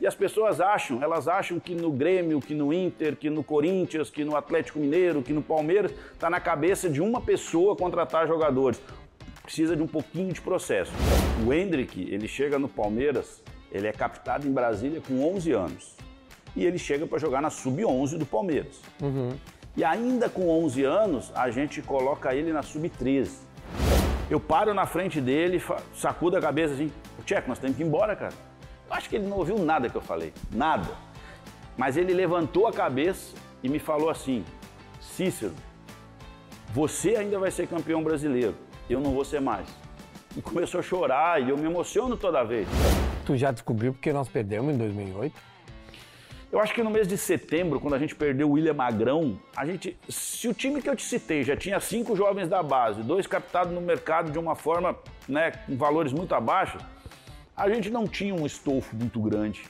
E as pessoas acham, elas acham que no Grêmio, que no Inter, que no Corinthians, que no Atlético Mineiro, que no Palmeiras, está na cabeça de uma pessoa contratar jogadores. Precisa de um pouquinho de processo. O Hendrick, ele chega no Palmeiras, ele é captado em Brasília com 11 anos. E ele chega para jogar na Sub-11 do Palmeiras. Uhum. E ainda com 11 anos, a gente coloca ele na Sub-13. Eu paro na frente dele, sacudo a cabeça assim, Tcheco, nós temos que ir embora, cara. Acho que ele não ouviu nada que eu falei, nada. Mas ele levantou a cabeça e me falou assim: Cícero, você ainda vai ser campeão brasileiro, eu não vou ser mais. E começou a chorar e eu me emociono toda vez. Tu já descobriu porque nós perdemos em 2008? Eu acho que no mês de setembro, quando a gente perdeu o William Magrão, a gente, se o time que eu te citei já tinha cinco jovens da base, dois captados no mercado de uma forma, né, com valores muito abaixo, a gente não tinha um estofo muito grande.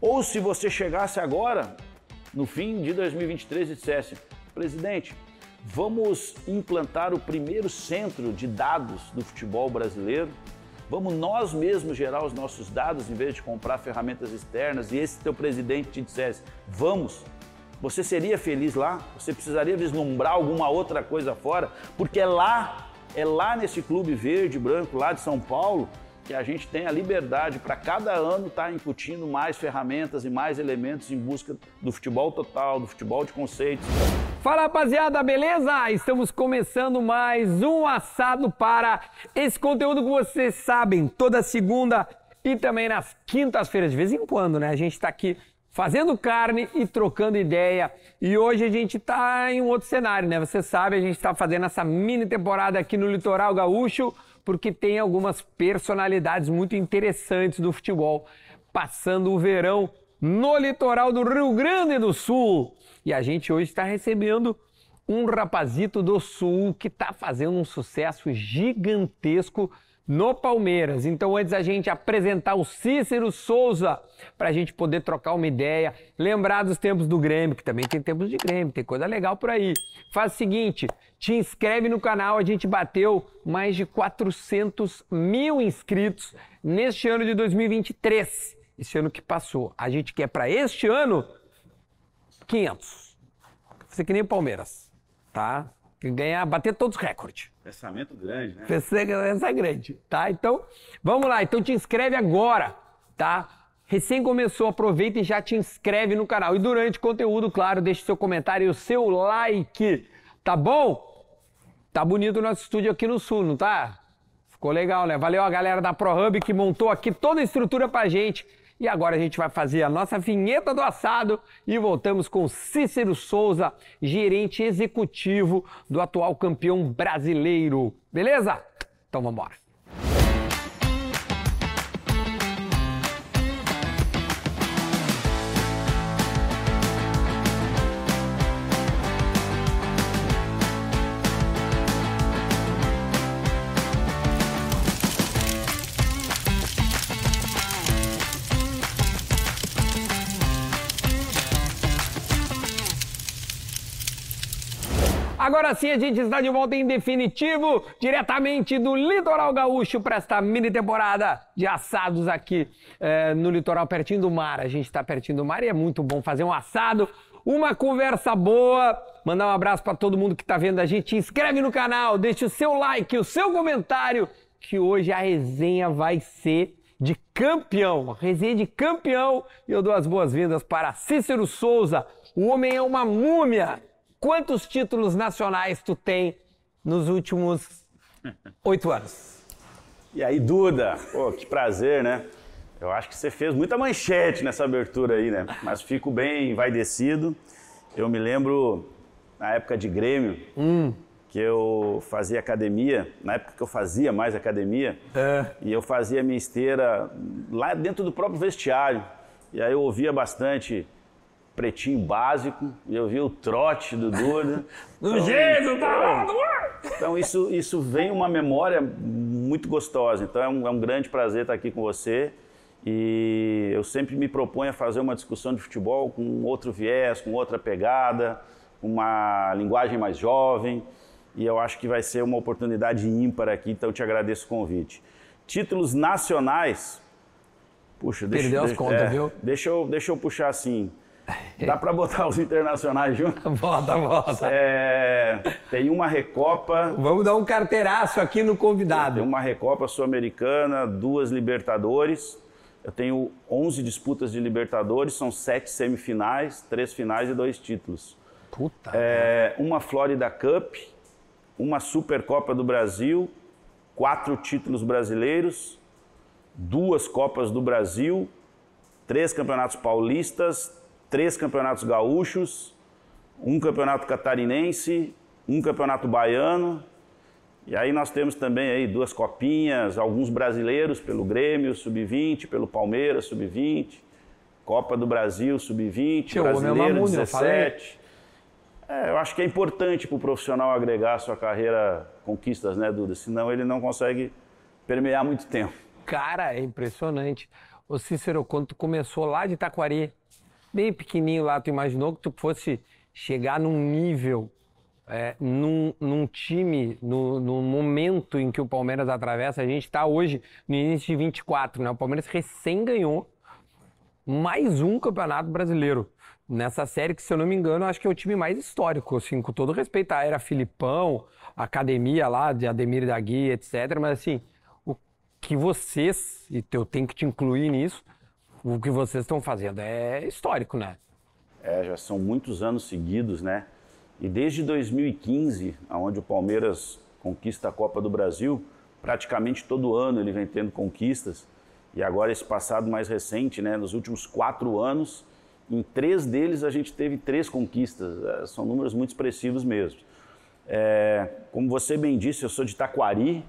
Ou se você chegasse agora, no fim de 2023, e dissesse: presidente, vamos implantar o primeiro centro de dados do futebol brasileiro. Vamos nós mesmos gerar os nossos dados em vez de comprar ferramentas externas. E esse teu presidente te dissesse: vamos. Você seria feliz lá? Você precisaria vislumbrar alguma outra coisa fora? Porque é lá, é lá nesse clube verde, branco, lá de São Paulo, que a gente tem a liberdade para cada ano estar tá incutindo mais ferramentas e mais elementos em busca do futebol total, do futebol de conceitos. Fala rapaziada, beleza? Estamos começando mais um assado para esse conteúdo que vocês sabem, toda segunda e também nas quintas-feiras, de vez em quando, né? A gente está aqui fazendo carne e trocando ideia. E hoje a gente está em um outro cenário, né? Você sabe, a gente está fazendo essa mini temporada aqui no Litoral Gaúcho porque tem algumas personalidades muito interessantes do futebol passando o verão no litoral do Rio Grande do Sul. E a gente hoje está recebendo um rapazito do Sul que está fazendo um sucesso gigantesco no Palmeiras. Então, antes a gente apresentar o Cícero Souza, para a gente poder trocar uma ideia, lembrar dos tempos do Grêmio, que também tem tempos de Grêmio, tem coisa legal por aí. Faz o seguinte, te inscreve no canal, a gente bateu mais de 400 mil inscritos neste ano de 2023, esse ano que passou. A gente quer para este ano 500. Você que nem o Palmeiras, tá? Ganhar, bater todos os recordes. Pensamento grande, né? Pensamento é grande, tá? Então, vamos lá. Então te inscreve agora, tá? Recém começou, aproveita e já te inscreve no canal. E durante o conteúdo, claro, deixe seu comentário e o seu like, tá bom? Tá bonito o nosso estúdio aqui no sul, não tá? Ficou legal, né? Valeu a galera da ProHub que montou aqui toda a estrutura pra gente. E agora a gente vai fazer a nossa vinheta do assado e voltamos com Cícero Souza, gerente executivo do atual campeão brasileiro. Beleza? Então vamos embora. Agora sim a gente está de volta em definitivo, diretamente do Litoral Gaúcho para esta mini temporada de assados aqui é, no litoral, pertinho do mar. A gente está pertinho do mar e é muito bom fazer um assado, uma conversa boa. Mandar um abraço para todo mundo que está vendo a gente. Inscreve no canal, deixa o seu like, o seu comentário, que hoje a resenha vai ser de campeão, resenha de campeão. E eu dou as boas-vindas para Cícero Souza. O homem é uma múmia Quantos títulos nacionais tu tem nos últimos oito anos? E aí, Duda? Pô, que prazer, né? Eu acho que você fez muita manchete nessa abertura aí, né? Mas fico bem envaidecido. Eu me lembro na época de Grêmio, hum. que eu fazia academia, na época que eu fazia mais academia, é. e eu fazia minha esteira lá dentro do próprio vestiário. E aí eu ouvia bastante pretinho básico, eu vi o trote do Duda. do então, jeito, tá Então isso, isso vem uma memória muito gostosa. Então é um, é um grande prazer estar aqui com você. E eu sempre me proponho a fazer uma discussão de futebol com outro viés, com outra pegada, uma linguagem mais jovem. E eu acho que vai ser uma oportunidade ímpar aqui, então eu te agradeço o convite. Títulos nacionais, Puxa, Perdeu as contas, é, viu? Deixa eu, deixa eu puxar assim. Dá para botar os internacionais juntos? Bota, bota. É, tem uma Recopa. Vamos dar um carteiraço aqui no Tem convidado. uma Recopa Sul-Americana, duas Libertadores. Eu tenho 11 disputas de Libertadores, são sete semifinais, três finais e dois títulos. Puta. É, uma Florida Cup, uma Supercopa do Brasil, quatro títulos brasileiros, duas Copas do Brasil, três campeonatos paulistas, três campeonatos gaúchos, um campeonato catarinense, um campeonato baiano. E aí nós temos também aí duas copinhas, alguns brasileiros pelo Grêmio, sub-20, pelo Palmeiras, sub-20, Copa do Brasil, sub-20, Tio, o meu brasileiro, eu falei. 17. É, eu acho que é importante para o profissional agregar à sua carreira conquistas, né, Duda? Senão ele não consegue permear muito tempo. Cara, é impressionante. Ô Cícero, quando tu começou lá de Taquari, bem pequenininho lá, tu imaginou que tu fosse chegar num nível, é, num, num time, no, no momento em que o Palmeiras atravessa? A gente está hoje no início de 24, né? O Palmeiras recém ganhou mais um campeonato brasileiro. Nessa série, que se eu não me engano, acho que é o time mais histórico, assim, com todo respeito à era Filipão, academia lá de Ademir da Guia, etc. Mas assim, o que vocês, e eu tenho que te incluir nisso, o que vocês estão fazendo é histórico, né? É, já são muitos anos seguidos, né? E desde 2015, onde o Palmeiras conquista a Copa do Brasil, praticamente todo ano ele vem tendo conquistas. E agora esse passado mais recente, né? Nos últimos quatro anos, em três deles a gente teve três conquistas. É, são números muito expressivos mesmo. É, como você bem disse, eu sou de Taquari.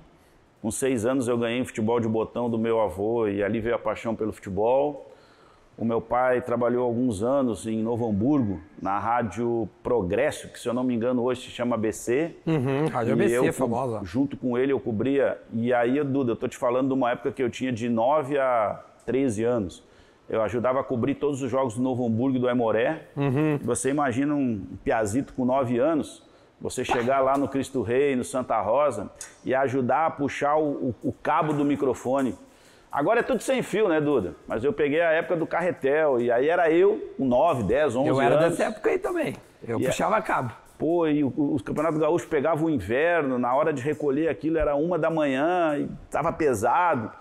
Com seis anos eu ganhei futebol de botão do meu avô e ali veio a paixão pelo futebol. O meu pai trabalhou alguns anos em Novo Hamburgo, na Rádio Progresso, que se eu não me engano hoje se chama ABC. Uhum, Rádio E ABC, eu, famosa. Junto com ele eu cobria. E aí, Duda, eu tô te falando de uma época que eu tinha de 9 a 13 anos. Eu ajudava a cobrir todos os jogos do Novo Hamburgo e do Aimoré. Uhum. Você imagina um piazito com 9 anos, você chegar lá no Cristo Rei, no Santa Rosa, e ajudar a puxar o, o- o cabo do microfone. Agora é tudo sem fio, né, Duda? Mas eu peguei a época do carretel, e aí era eu, com 9, 10, 11 Eu era anos. dessa época aí também. Eu E é- puxava cabo. Pô, e os campeonatos gaúchos pegavam o inverno, na hora de recolher aquilo era uma da manhã, e tava pesado.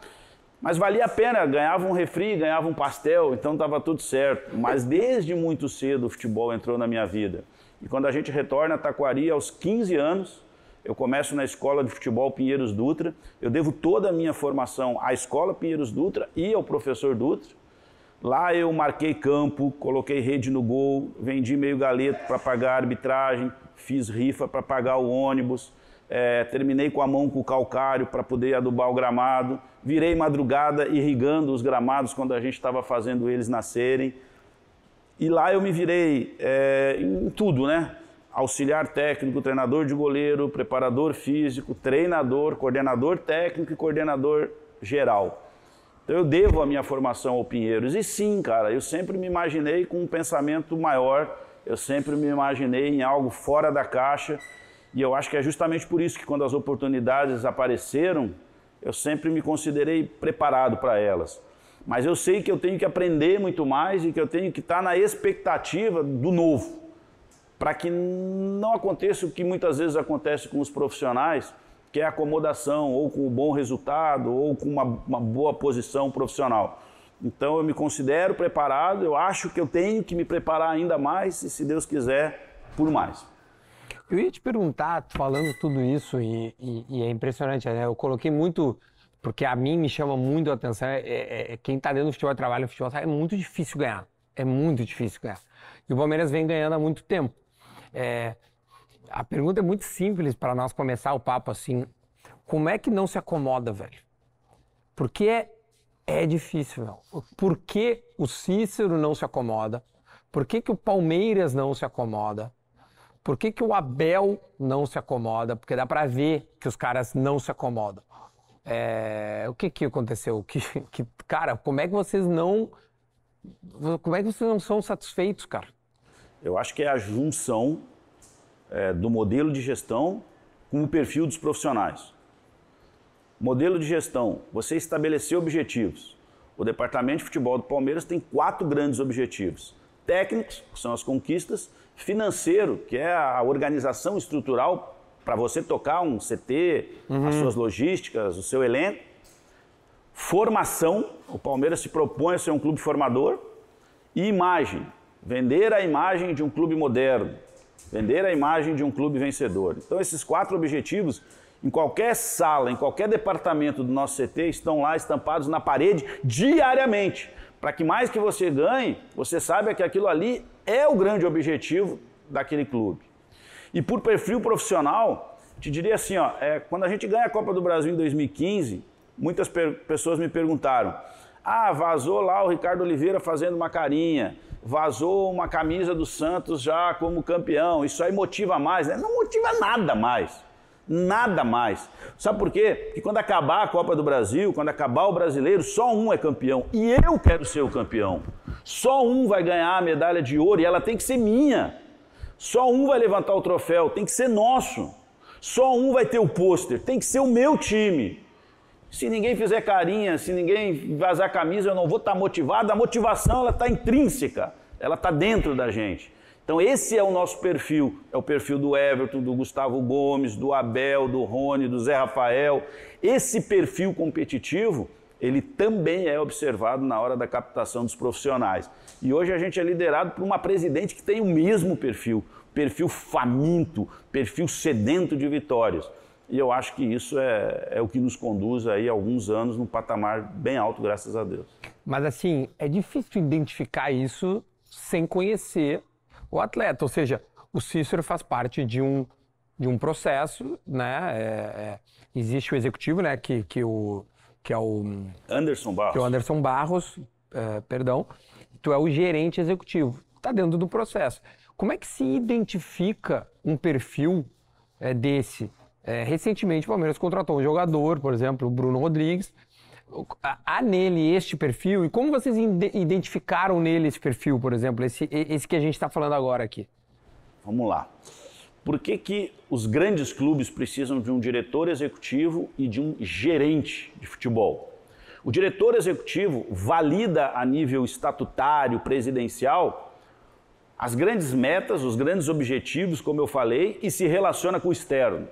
Mas valia a pena, ganhava um refri, ganhava um pastel, então tava tudo certo. Mas desde muito cedo o futebol entrou na minha vida. E quando a gente retorna a Taquari aos 15 anos, eu começo na escola de futebol Pinheiros Dutra. Eu devo toda a minha formação à escola Pinheiros Dutra e ao professor Dutra. Lá eu marquei campo, coloquei rede no gol, vendi meio galeto para pagar a arbitragem, fiz rifa para pagar o ônibus, eh, terminei com a mão com o calcário para poder adubar o gramado, virei madrugada irrigando os gramados quando a gente estava fazendo eles nascerem. E lá eu me virei eh, em tudo, né? Auxiliar técnico, treinador de goleiro, preparador físico, treinador, coordenador técnico e coordenador geral. Então eu devo a minha formação ao Pinheiros. E sim, cara, eu sempre me imaginei com um pensamento maior, eu sempre me imaginei em algo fora da caixa. E eu acho que é justamente por isso que quando as oportunidades apareceram, eu sempre me considerei preparado para elas. Mas eu sei que eu tenho que aprender muito mais e que eu tenho que estar na expectativa do novo para que não aconteça o que muitas vezes acontece com os profissionais, que é acomodação, ou com um bom resultado, ou com uma, uma boa posição profissional. Então eu me considero preparado, eu acho que eu tenho que me preparar ainda mais, e se Deus quiser, por mais. Eu ia te perguntar, falando tudo isso, e, e- e é impressionante, né? Eu coloquei muito, porque a mim me chama muito a atenção, é, é- é quem tá dentro do futebol, trabalha no futebol, sabe? é muito difícil ganhar. É muito difícil ganhar. E o Palmeiras vem ganhando há muito tempo. É, a pergunta é muito simples para nós começar o papo assim. Como é que não se acomoda, velho? Porque é, é difícil, velho. Por que o Cícero não se acomoda? Por que, que o Palmeiras não se acomoda? Por que, que o Abel não se acomoda? Porque dá pra ver que os caras não se acomodam. É, o que que aconteceu? Que, que, cara, como é que vocês não. Como é que vocês não são satisfeitos, cara? Eu acho que é a junção é, do modelo de gestão com o perfil dos profissionais. Modelo de gestão, você estabelecer objetivos. o departamento de futebol do Palmeiras tem quatro grandes objetivos: técnicos, que são as conquistas, financeiro, que é a organização estrutural para você tocar um CT, uhum. as suas logísticas, o seu elenco, formação, o Palmeiras se propõe a ser um clube formador, e imagem, vender a imagem de um clube moderno, vender a imagem de um clube vencedor. Então, esses quatro objetivos em qualquer sala, em qualquer departamento do nosso CT, estão lá estampados na parede diariamente. Para que mais que você ganhe, você saiba que aquilo ali é o grande objetivo daquele clube. E por perfil profissional, te diria assim, ó, é, quando a gente ganha a Copa do Brasil em 2015, muitas pessoas me perguntaram: ah, vazou lá o Ricardo Oliveira fazendo uma carinha, vazou uma camisa do Santos já como campeão, isso aí motiva mais, né? Não motiva nada mais. Nada mais. Sabe por quê? Porque quando acabar a Copa do Brasil, quando acabar o brasileiro, só um é campeão. E eu quero ser o campeão. Só um vai ganhar a medalha de ouro e ela tem que ser minha. Só um vai levantar o troféu, tem que ser nosso. Só um vai ter o pôster, tem que ser o meu time. Se ninguém fizer carinha, se ninguém vazar camisa, eu não vou estar motivado. A motivação ela está intrínseca, ela está dentro da gente. Então esse é o nosso perfil, é o perfil do Everton, do Gustavo Gomes, do Abel, do Rony, do Zé Rafael. Esse perfil competitivo, ele também é observado na hora da captação dos profissionais. E hoje a gente é liderado por uma presidente que tem o mesmo perfil, perfil faminto, perfil sedento de vitórias. E eu acho que isso é, é o que nos conduz aí alguns anos num patamar bem alto, graças a Deus. Mas assim, é difícil identificar isso sem conhecer o atleta. Ou seja, o Cícero faz parte de um, de um processo, né? É, é, existe o executivo, né? Que, que, o, que é o... Anderson Barros. Que é o Anderson Barros, é, perdão. Tu é o gerente executivo. Está dentro do processo. Como é que se identifica um perfil é, desse? É, recentemente, o Palmeiras contratou um jogador, por exemplo, o Bruno Rodrigues, há nele este perfil? E como vocês identificaram nele esse perfil, por exemplo, esse, esse que a gente está falando agora aqui? Vamos lá. Por que, que os grandes clubes precisam de um diretor executivo e de um gerente de futebol? O diretor executivo valida a nível estatutário, presidencial, as grandes metas, os grandes objetivos, como eu falei, e se relaciona com o externo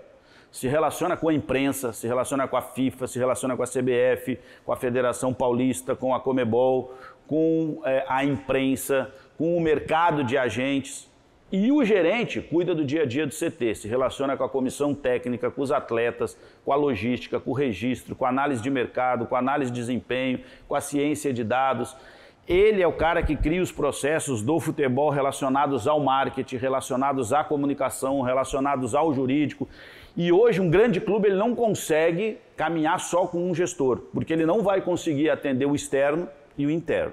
se relaciona com a imprensa, se relaciona com a FIFA, se relaciona com a CBF, com a Federação Paulista, com a Comebol, com é, a imprensa, com o mercado de agentes. E o gerente cuida do dia a dia do CT, se relaciona com a comissão técnica, com os atletas, com a logística, com o registro, com a análise de mercado, com a análise de desempenho, com a ciência de dados. Ele é o cara que cria os processos do futebol relacionados ao marketing, relacionados à comunicação, relacionados ao jurídico. E hoje um grande clube ele não consegue caminhar só com um gestor, porque ele não vai conseguir atender o externo e o interno.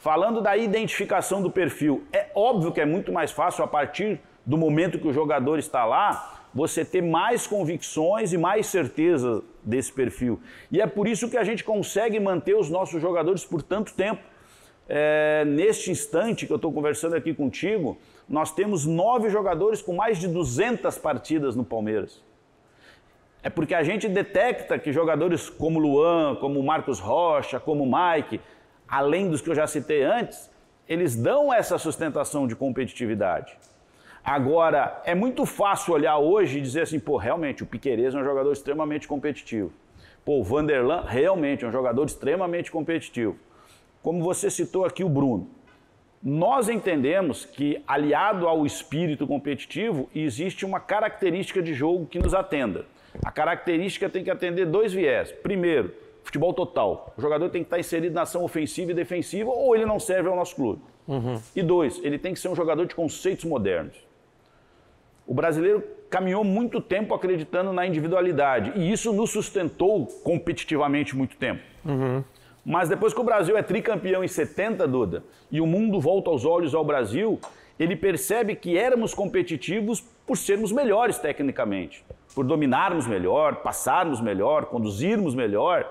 Falando da identificação do perfil, é óbvio que é muito mais fácil a partir do momento que o jogador está lá, você ter mais convicções e mais certeza desse perfil. E é por isso que a gente consegue manter os nossos jogadores por tanto tempo. É, neste instante que eu estou conversando aqui contigo, nós temos nove jogadores com mais de 200 partidas no Palmeiras. É porque a gente detecta que jogadores como Luan, como Marcos Rocha, como Mike, além dos que eu já citei antes, eles dão essa sustentação de competitividade. Agora, é muito fácil olhar hoje e dizer assim, pô, realmente, o Piqueires é um jogador extremamente competitivo. Pô, o Vanderlan realmente é um jogador extremamente competitivo. Como você citou aqui o Bruno. Nós entendemos que, aliado ao espírito competitivo, existe uma característica de jogo que nos atenda. A característica tem que atender dois viés. Primeiro, futebol total. O jogador tem que estar inserido na ação ofensiva e defensiva ou ele não serve ao nosso clube. Uhum. E dois, ele tem que ser um jogador de conceitos modernos. O brasileiro caminhou muito tempo acreditando na individualidade e isso nos sustentou competitivamente muito tempo. Uhum. Mas depois que o Brasil é tricampeão em 70, Duda, e o mundo volta aos olhos ao Brasil, ele percebe que éramos competitivos por sermos melhores tecnicamente, por dominarmos melhor, passarmos melhor, conduzirmos melhor.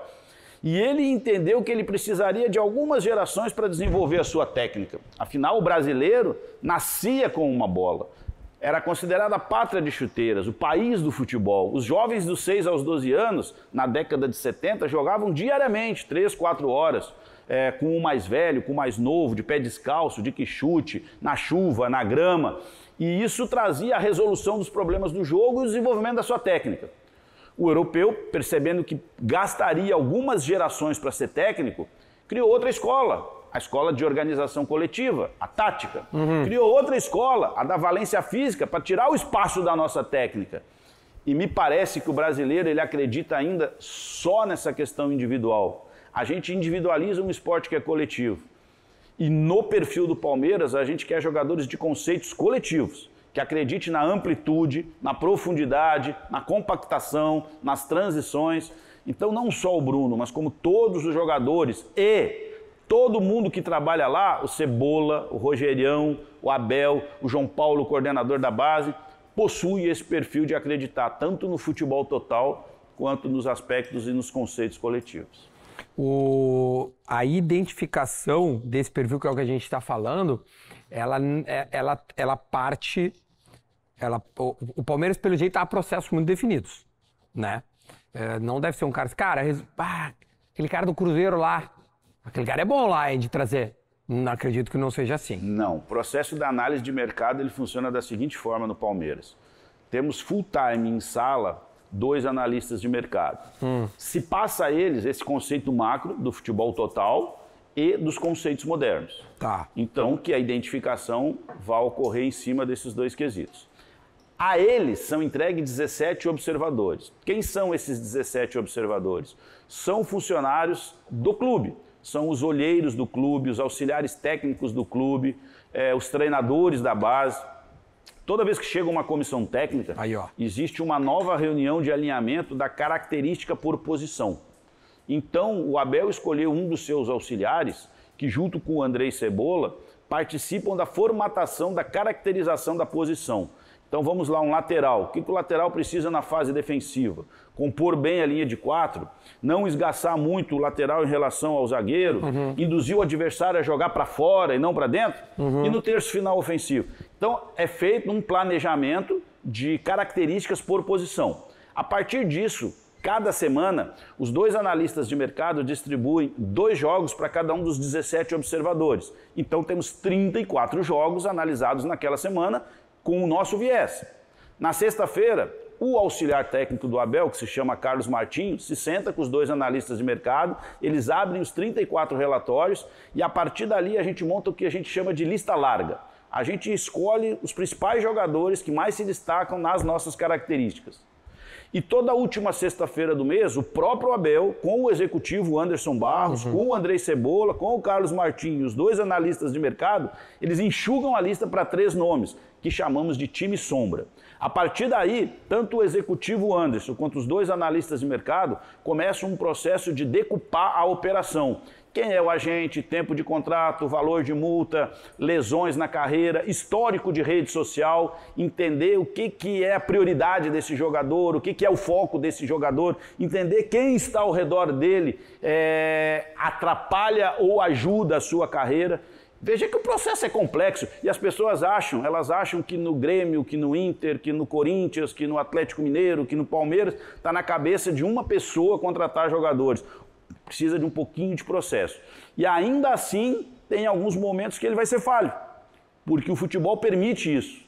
E ele entendeu que ele precisaria de algumas gerações para desenvolver a sua técnica. Afinal, o brasileiro nascia com uma bola. era considerada a pátria de chuteiras, o país do futebol. Os jovens dos 6 aos 12 anos, na década de 70, jogavam diariamente, 3, 4 horas, é, com o mais velho, com o mais novo, de pé descalço, de que chute, na chuva, na grama. E isso trazia a resolução dos problemas do jogo e o desenvolvimento da sua técnica. O europeu, percebendo que gastaria algumas gerações para ser técnico, criou outra escola, a escola de organização coletiva, a tática. Uhum. Criou outra escola, a da valência física, para tirar o espaço da nossa técnica. E me parece que o brasileiro ele acredita ainda só nessa questão individual. A gente individualiza um esporte que é coletivo. E no perfil do Palmeiras, a gente quer jogadores de conceitos coletivos, que acredite na amplitude, na profundidade, na compactação, nas transições. Então, não só o Bruno, mas como todos os jogadores e Todo mundo que trabalha lá, o Cebola, o Rogerião, o Abel, o João Paulo, o coordenador da base, possui esse perfil de acreditar tanto no futebol total quanto nos aspectos e nos conceitos coletivos. O, a identificação desse perfil, que é o que a gente está falando, ela, é, ela, ela parte. Ela, o, o Palmeiras, pelo jeito, há processos muito definidos. Né? É, não deve ser um cara. Cara, ah, aquele cara do Cruzeiro lá, Aquele cara é bom lá, hein, de trazer. Não acredito que não seja assim. Não. O processo da análise de mercado ele funciona da seguinte forma no Palmeiras. Temos full time em sala dois analistas de mercado. Hum. Se passa a eles esse conceito macro do futebol total e dos conceitos modernos. Tá. Então, que a identificação vai ocorrer em cima desses dois quesitos. A eles são entregues 17 observadores. Quem são esses 17 observadores? São funcionários do clube são os olheiros do clube, os auxiliares técnicos do clube, é, os treinadores da base. Toda vez que chega uma comissão técnica, Aí, existe uma nova reunião de alinhamento da característica por posição. Então, o Abel escolheu um dos seus auxiliares, que junto com o Andrei Cebola, participam da formatação da caracterização da posição. Então vamos lá, um lateral. O que, o lateral precisa na fase defensiva? Compor bem a linha de quatro, não esgaçar muito o lateral em relação ao zagueiro, uhum. induzir o adversário a jogar para fora e não para dentro, uhum. e no terço final ofensivo. Então é feito um planejamento de características por posição. A partir disso, cada semana, os dois analistas de mercado distribuem dois jogos para cada um dos 17 observadores. Então temos 34 jogos analisados naquela semana com o nosso viés. Na sexta-feira, o auxiliar técnico do Abel, que se chama Carlos Martins, se senta com os dois analistas de mercado, eles abrem os 34 relatórios e a partir dali a gente monta o que a gente chama de lista larga. A gente escolhe os principais jogadores que mais se destacam nas nossas características. E toda última sexta-feira do mês, o próprio Abel, com o executivo Anderson Barros, uhum. com o Andrei Cebola, com o Carlos Martins, os dois analistas de mercado, eles enxugam a lista para três nomes, que chamamos de time sombra. A partir daí, tanto o executivo Anderson quanto os dois analistas de mercado começam um processo de decupar a operação quem é o agente, tempo de contrato, valor de multa, lesões na carreira, histórico de rede social, entender o que, que é a prioridade desse jogador, o que, que é o foco desse jogador, entender quem está ao redor dele é, atrapalha ou ajuda a sua carreira. Veja que o processo é complexo e as pessoas acham, elas acham que no Grêmio, que no Inter, que no Corinthians, que no Atlético Mineiro, que no Palmeiras, está na cabeça de uma pessoa contratar jogadores precisa de um pouquinho de processo. E ainda assim, tem alguns momentos que ele vai ser falho, porque o futebol permite isso.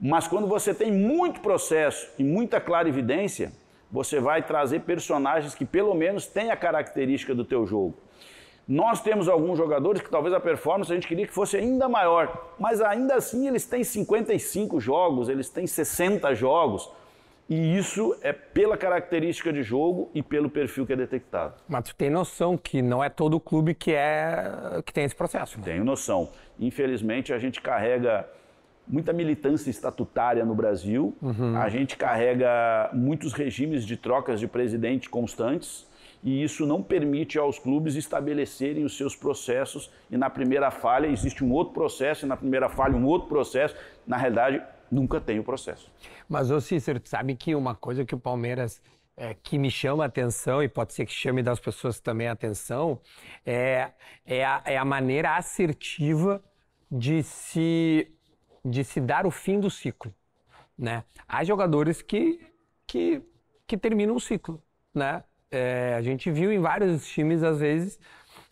Mas quando você tem muito processo e muita clarividência, você vai trazer personagens que pelo menos têm a característica do teu jogo. Nós temos alguns jogadores que talvez a performance a gente queria que fosse ainda maior, mas ainda assim eles têm 55 jogos, eles têm 60 jogos. E isso é pela característica de jogo e pelo perfil que é detectado. Mas tu tem noção que não é todo clube que é que tem esse processo. Né? Tenho noção. Infelizmente a gente carrega muita militância estatutária no Brasil. Uhum. A gente carrega muitos regimes de trocas de presidente constantes e isso não permite aos clubes estabelecerem os seus processos e na primeira falha existe um outro processo e na primeira falha um outro processo. Na realidade, nunca tem o processo. Mas, ô Cícero, sabe que uma coisa que o Palmeiras é, que me chama a atenção, e pode ser que chame das pessoas também a atenção, é, é, a, é a maneira assertiva de se, de se dar o fim do ciclo. né? Há jogadores que, que, que terminam o ciclo, né? É, a gente viu em vários times, às vezes,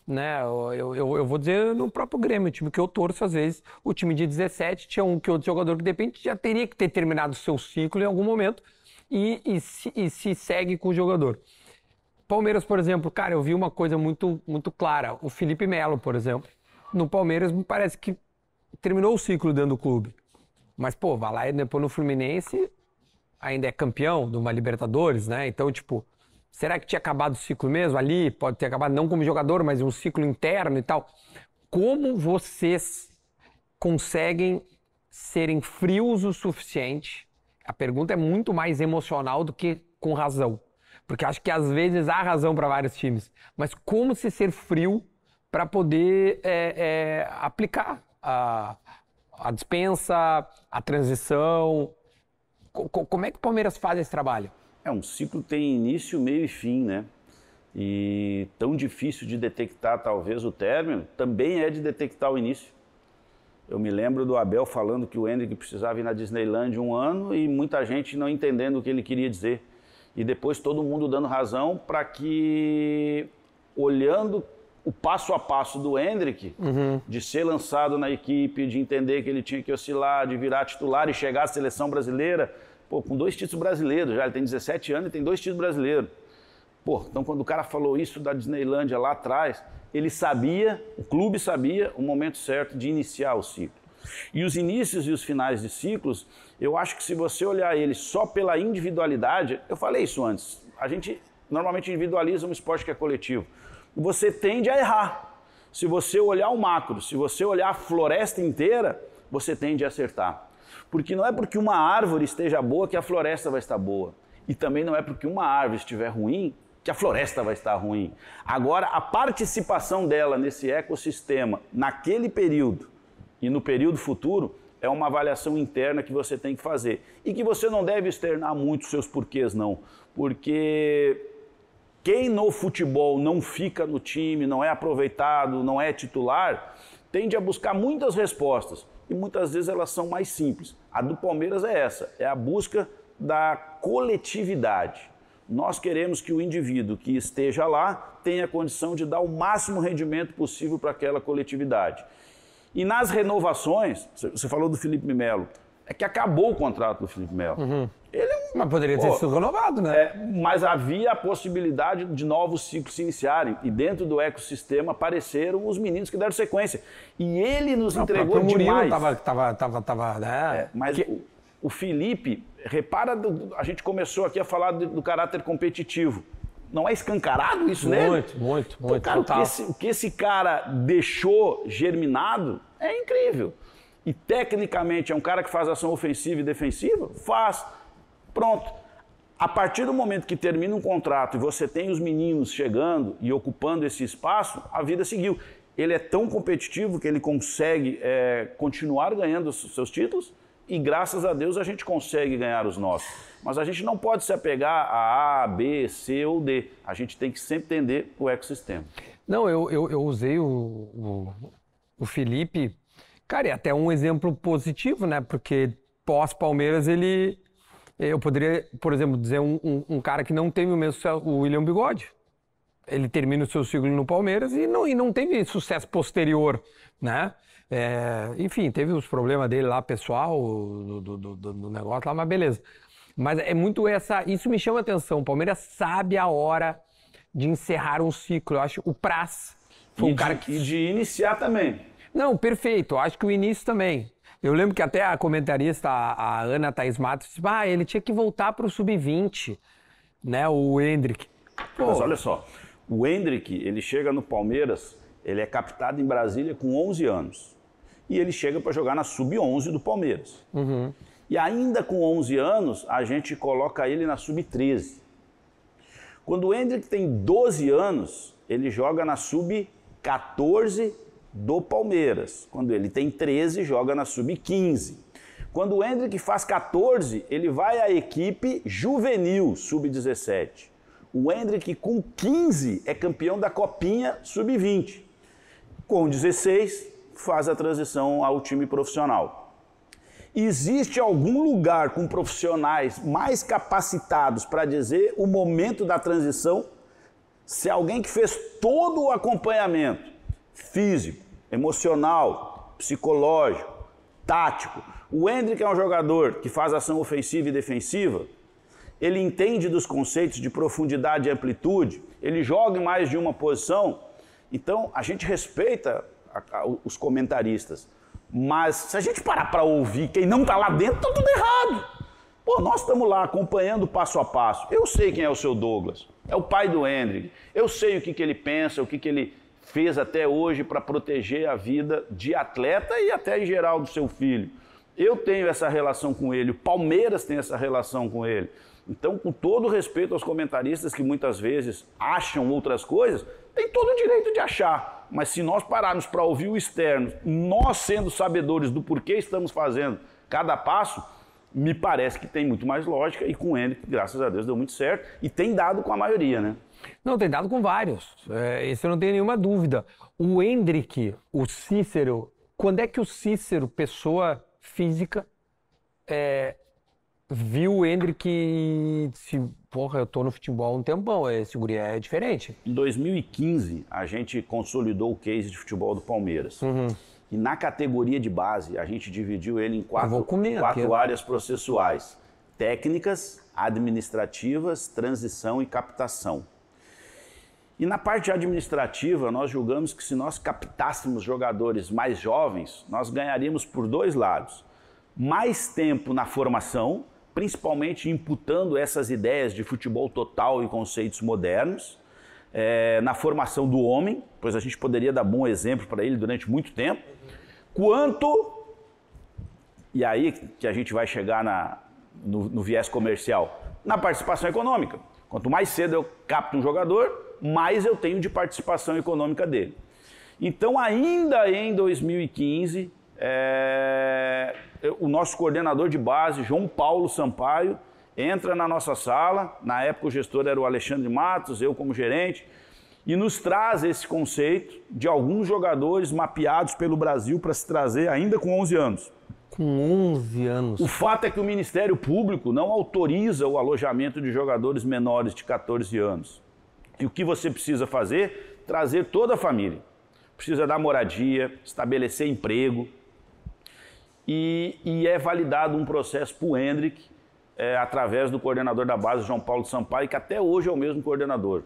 né? Eu, eu, eu, vou dizer no próprio Grêmio, o time que eu torço, às vezes, o time de 17 tinha um que outro jogador que, de repente, já teria que ter terminado o seu ciclo em algum momento e, e, se, e se segue com o jogador. Palmeiras, por exemplo, cara, eu vi uma coisa muito, muito clara. O Felipe Melo, por exemplo, no Palmeiras, me parece que terminou o ciclo dentro do clube. Mas, pô, vai lá e depois no Fluminense ainda é campeão de uma Libertadores, né? Então, tipo, será que tinha acabado o ciclo mesmo ali? Pode ter acabado não como jogador, mas um ciclo interno e tal. Como vocês conseguem serem frios o suficiente? A pergunta é muito mais emocional do que com razão. Porque acho que às vezes há razão para vários times. Mas como se ser frio para poder é, é, aplicar a, a dispensa, a transição. como é que o Palmeiras faz esse trabalho? É, um ciclo tem início, meio e fim, né? E tão difícil de detectar, talvez, o término, também é de detectar o início. Eu me lembro do Abel falando que o Hendrick precisava ir na Disneyland um ano e muita gente não entendendo o que ele queria dizer. E depois todo mundo dando razão para que, olhando o passo a passo do Hendrick, uhum. de ser lançado na equipe, de entender que ele tinha que oscilar, de virar titular e chegar à seleção brasileira, pô, com dois títulos brasileiros já, ele tem 17 anos e tem dois títulos brasileiros. Pô, então quando o cara falou isso da Disneylândia lá atrás, ele sabia, o clube sabia o momento certo de iniciar o ciclo. E os inícios e os finais de ciclos, eu acho que se você olhar ele só pela individualidade, eu falei isso antes, a gente normalmente individualiza um esporte que é coletivo você tende a errar. Se você olhar o macro, se você olhar a floresta inteira, você tende a acertar. Porque não é porque uma árvore esteja boa que a floresta vai estar boa. E também não é porque uma árvore estiver ruim que a floresta vai estar ruim. Agora, a participação dela nesse ecossistema, naquele período e no período futuro, é uma avaliação interna que você tem que fazer. E que você não deve externar muito seus porquês, não. Porque quem no futebol não fica no time, não é aproveitado, não é titular, tende a buscar muitas respostas e muitas vezes elas são mais simples. A do Palmeiras é essa, é a busca da coletividade. Nós queremos que o indivíduo que esteja lá tenha condição de dar o máximo rendimento possível para aquela coletividade. E nas renovações, você falou do Felipe Melo, é que acabou o contrato do Felipe Melo. Uhum. Ele é um, Mas poderia ter pô, sido renovado, né? É, mas havia a possibilidade de novos ciclos se iniciarem. E dentro do ecossistema apareceram os meninos que deram sequência. E ele nos Não, entregou o Murilo demais. Tava, tava, tava, tava, né? É, mas que... o, o, Felipe, repara, do, a gente começou aqui a falar do, do caráter competitivo. Não é escancarado isso muito, nele? Muito, muito, muito. Cara, o que, esse, o que esse cara deixou germinado é incrível. E tecnicamente é um cara que faz ação ofensiva e defensiva? Faz. Pronto. A partir do momento que termina um contrato e você tem os meninos chegando e ocupando esse espaço, a vida seguiu. Ele é tão competitivo que ele consegue é, continuar ganhando os seus títulos e graças a Deus a gente consegue ganhar os nossos. Mas a gente não pode se apegar a A, B, C ou D. A gente tem que sempre entender o ecossistema. Não, eu, eu, eu usei o, o, o Felipe, cara, é até um exemplo positivo, né? Porque pós-Palmeiras ele eu poderia, por exemplo, dizer um, um, um cara que não teve o mesmo sucesso, o William Bigode. Ele termina o seu ciclo no Palmeiras e não, e não teve sucesso posterior, né? É, enfim, teve os problemas dele lá, pessoal, do, do, do, do, negócio lá, mas beleza. Mas é muito essa. Isso me chama atenção. O Palmeiras sabe a hora de encerrar um ciclo. Eu acho o Praz foi um cara de, que. E de iniciar também. Não, perfeito. Eu acho que o início também. Eu lembro que até a comentarista, a, Ana Thaís Matos, disse, ah, ele tinha que voltar para o sub-20, né, o Hendrick. Pô. Mas olha só, o Hendrick, ele chega no Palmeiras, ele é captado em Brasília com 11 anos. E ele chega para jogar na sub-11 do Palmeiras. Uhum. E ainda com 11 anos, a gente coloca ele na sub-13. Quando o Hendrick tem 12 anos, ele joga na sub-14 do Palmeiras. Quando ele tem 13, joga na sub-15. Quando o Hendrick faz 14, ele vai à equipe juvenil, sub-17. O Hendrick com 15 é campeão da Copinha sub-20. Com 16, faz a transição ao time profissional. Existe algum lugar com profissionais mais capacitados para dizer o momento da transição? Se alguém que fez todo o acompanhamento físico, emocional, psicológico, tático. O Hendrick é um jogador que faz ação ofensiva e defensiva. Ele entende dos conceitos de profundidade e amplitude. Ele joga em mais de uma posição. Então, a gente respeita a, a, os comentaristas. Mas se a gente parar para ouvir quem não está lá dentro, está tudo errado. Pô, nós estamos lá acompanhando passo a passo. Eu sei quem é o seu Douglas. É o pai do Hendrick. Eu sei o que, que ele pensa, o que, que ele fez até hoje para proteger a vida de atleta e até em geral do seu filho. Eu tenho essa relação com ele, o Palmeiras tem essa relação com ele. Então, com todo respeito aos comentaristas que muitas vezes acham outras coisas, tem todo o direito de achar. Mas se nós pararmos para ouvir o externo, nós sendo sabedores do porquê estamos fazendo cada passo, me parece que tem muito mais lógica e com ele, graças a Deus, deu muito certo e tem dado com a maioria, né? Não, tem dado com vários. É, isso eu não tenho nenhuma dúvida. O Hendrick, o Cícero, quando é que o Cícero, pessoa física, é, viu o Hendrick e se, porra, eu tô no futebol há um tempão, esse guri é diferente. Em 2015, a gente consolidou o case de futebol do Palmeiras. Uhum. E na categoria de base, a gente dividiu ele em quatro, quatro áreas processuais: técnicas, administrativas, transição e captação. E na parte administrativa, nós julgamos que se nós captássemos jogadores mais jovens, nós ganharíamos por dois lados. Mais tempo na formação, principalmente imputando essas ideias de futebol total e conceitos modernos, é, na formação do homem, pois a gente poderia dar bom exemplo para ele durante muito tempo, quanto, e aí que a gente vai chegar na, no, no viés comercial, na participação econômica. Quanto mais cedo eu capto um jogador, mais eu tenho de participação econômica dele. Então, ainda em 2015, é, o nosso coordenador de base, João Paulo Sampaio, entra na nossa sala. Na época, o gestor era o Alexandre Matos, eu como gerente, e nos traz esse conceito de alguns jogadores mapeados pelo Brasil para se trazer ainda com 11 anos. Com 11 anos. O fato é que o Ministério Público não autoriza o alojamento de jogadores menores de 14 anos. E o que você precisa fazer? Trazer toda a família. Precisa dar moradia, estabelecer emprego. E, e é validado um processo para o Hendrick, é, através do coordenador da base, João Paulo Sampaio, que até hoje é o mesmo coordenador.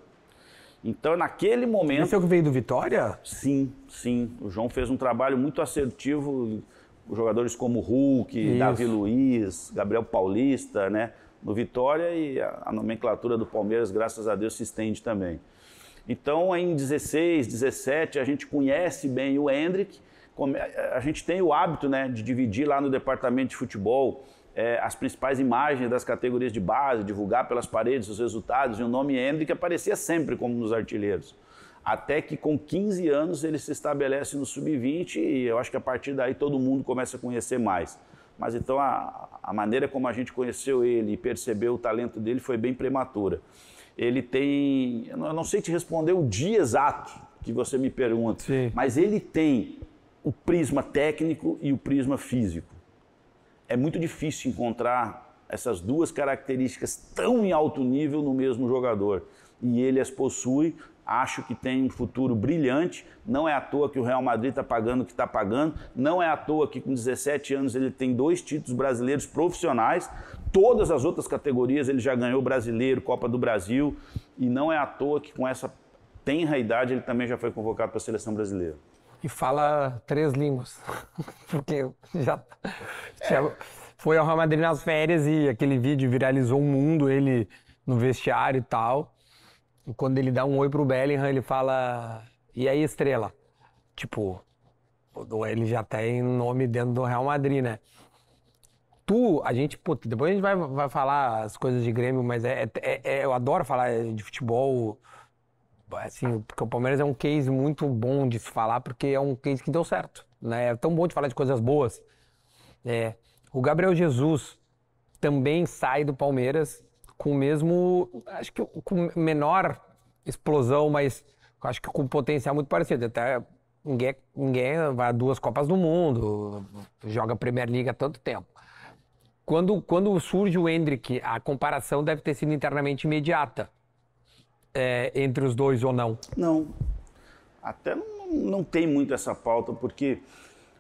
Então, naquele momento. Esse é o que veio do Vitória? Sim, sim. O João fez um trabalho muito assertivo. Jogadores como Hulk, Isso. Davi Luiz, Gabriel Paulista, né? no Vitória e a, a nomenclatura do Palmeiras, graças a Deus, se estende também. Então, em 16, 17, a gente conhece bem o Hendrick, a gente tem o hábito né, de dividir lá no departamento de futebol é, as principais imagens das categorias de base, divulgar pelas paredes os resultados, e o nome Hendrick aparecia sempre como nos artilheiros. Até que com 15 anos ele se estabelece no sub-20 e eu acho que a partir daí todo mundo começa a conhecer mais. Mas então a, a maneira como a gente conheceu ele e percebeu o talento dele foi bem prematura. Ele tem, eu não sei te responder o dia exato que você me pergunta, Sim. mas ele tem o prisma técnico e o prisma físico. É muito difícil encontrar essas duas características tão em alto nível no mesmo jogador. E ele as possui acho que tem um futuro brilhante. Não é à toa que o Real Madrid está pagando o que está pagando. Não é à toa que com 17 anos ele tem dois títulos brasileiros profissionais. Todas as outras categorias ele já ganhou brasileiro, Copa do Brasil. E não é à toa que com essa tenra idade ele também já foi convocado para a seleção brasileira. E fala três línguas. Porque já, foi ao Real Madrid nas férias e aquele vídeo viralizou o mundo, ele no vestiário e tal quando ele dá um oi pro Bellingham, ele fala: E aí, estrela? Tipo, ele já tem nome dentro do Real Madrid, né? Tu, a gente, puta, depois a gente vai, vai falar as coisas de Grêmio, mas é, é, é, eu adoro falar de futebol, assim, porque o Palmeiras é um case muito bom de se falar, porque é um case que deu certo, né? É tão bom de falar de coisas boas. É, o Gabriel Jesus também sai do Palmeiras com o mesmo, acho que com menor explosão, mas acho que com potencial muito parecido. Até Ninguém, ninguém vai a duas Copas do Mundo, joga Premier League há tanto tempo. Quando, quando surge o Hendrick, a comparação deve ter sido internamente imediata é, entre os dois ou não? Não. Até não, não tem muito essa pauta, porque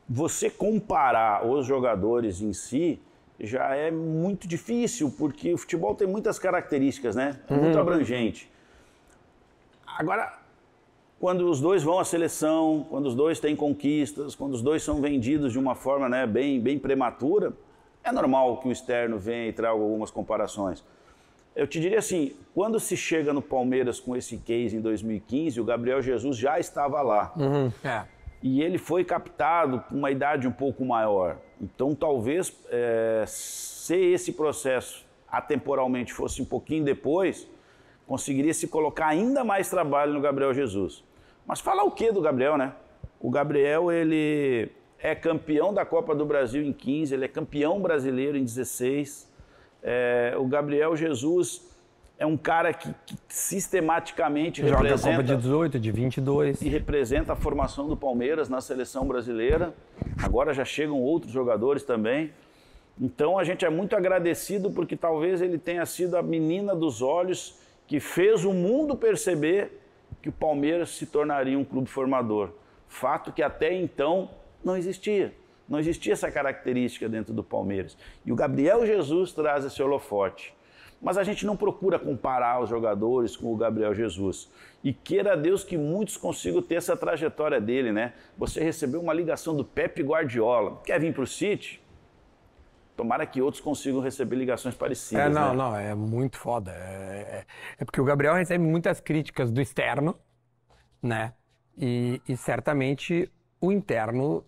você comparar os jogadores em si já é muito difícil, porque o futebol tem muitas características, né? É muito uhum. abrangente. Agora, quando os dois vão à seleção, quando os dois têm conquistas, quando os dois são vendidos de uma forma né, bem, bem prematura, é normal que o externo venha e traga algumas comparações. Eu te diria assim, quando se chega no Palmeiras com esse case em 2015, o Gabriel Jesus já estava lá. Uhum, é. E ele foi captado com uma idade um pouco maior. Então, talvez, é, se esse processo atemporalmente fosse um pouquinho depois, conseguiria se colocar ainda mais trabalho no Gabriel Jesus. Mas falar o que do Gabriel, né? O Gabriel, ele é campeão da Copa do Brasil em 15, ele é campeão brasileiro em 16. É, o Gabriel Jesus é um cara que, que sistematicamente Joga representa... Joga a Copa de 18, de 22. E representa a formação do Palmeiras na seleção brasileira. Agora já chegam outros jogadores também. Então a gente é muito agradecido porque talvez ele tenha sido a menina dos olhos que fez o mundo perceber que o Palmeiras se tornaria um clube formador. Fato que até então não existia. Não existia essa característica dentro do Palmeiras. E o Gabriel Jesus traz esse holofote. Mas a gente não procura comparar os jogadores com o Gabriel Jesus. E queira Deus que muitos consigam ter essa trajetória dele, né? Você recebeu uma ligação do Pepe Guardiola. Quer vir para o City? Tomara que outros consigam receber ligações parecidas. É, não, né? não, é muito foda. É, é, é, porque o Gabriel recebe muitas críticas do externo, né? E, e certamente o interno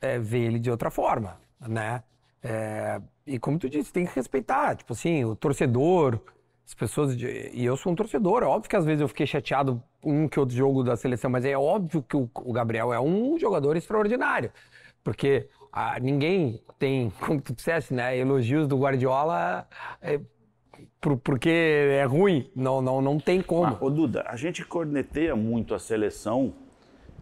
é, vê ele de outra forma, né? É, e como tu disse, tem que respeitar, tipo assim, o torcedor, as pessoas. De, e eu sou um torcedor, é óbvio que às vezes eu fiquei chateado um que outro jogo da seleção, mas é óbvio que o, o Gabriel é um jogador extraordinário. Porque ah, ninguém tem, como tu disseste, né, elogios do Guardiola é, por, porque é ruim. Não, não, não tem como. Ah, ô Duda, a gente corneteia muito a seleção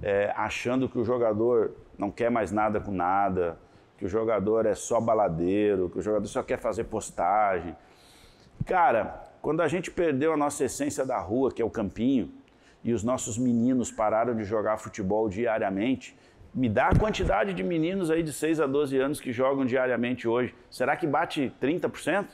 é, achando que o jogador não quer mais nada com nada, que o jogador é só baladeiro, que o jogador só quer fazer postagem. Cara, quando a gente perdeu a nossa essência da rua, que é o campinho, e os nossos meninos pararam de jogar futebol diariamente, me dá a quantidade de meninos aí de 6 a 12 anos que jogam diariamente hoje. Será que bate 30%?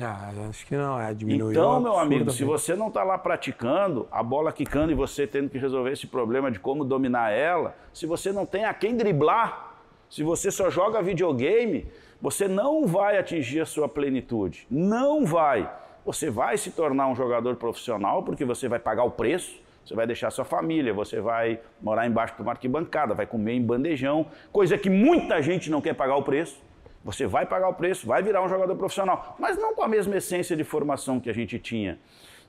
Ah, acho que não, é diminuiu. Então, meu amigo, se você não está lá praticando, a bola quicando e você tendo que resolver esse problema de como dominar ela, se você não tem a quem driblar, se você só joga videogame, você não vai atingir a sua plenitude. Não vai. Você vai se tornar um jogador profissional porque você vai pagar o preço, você vai deixar sua família, você vai morar embaixo de uma arquibancada, vai comer em bandejão, coisa que muita gente não quer pagar o preço. Você vai pagar o preço, vai virar um jogador profissional, mas não com a mesma essência de formação que a gente tinha.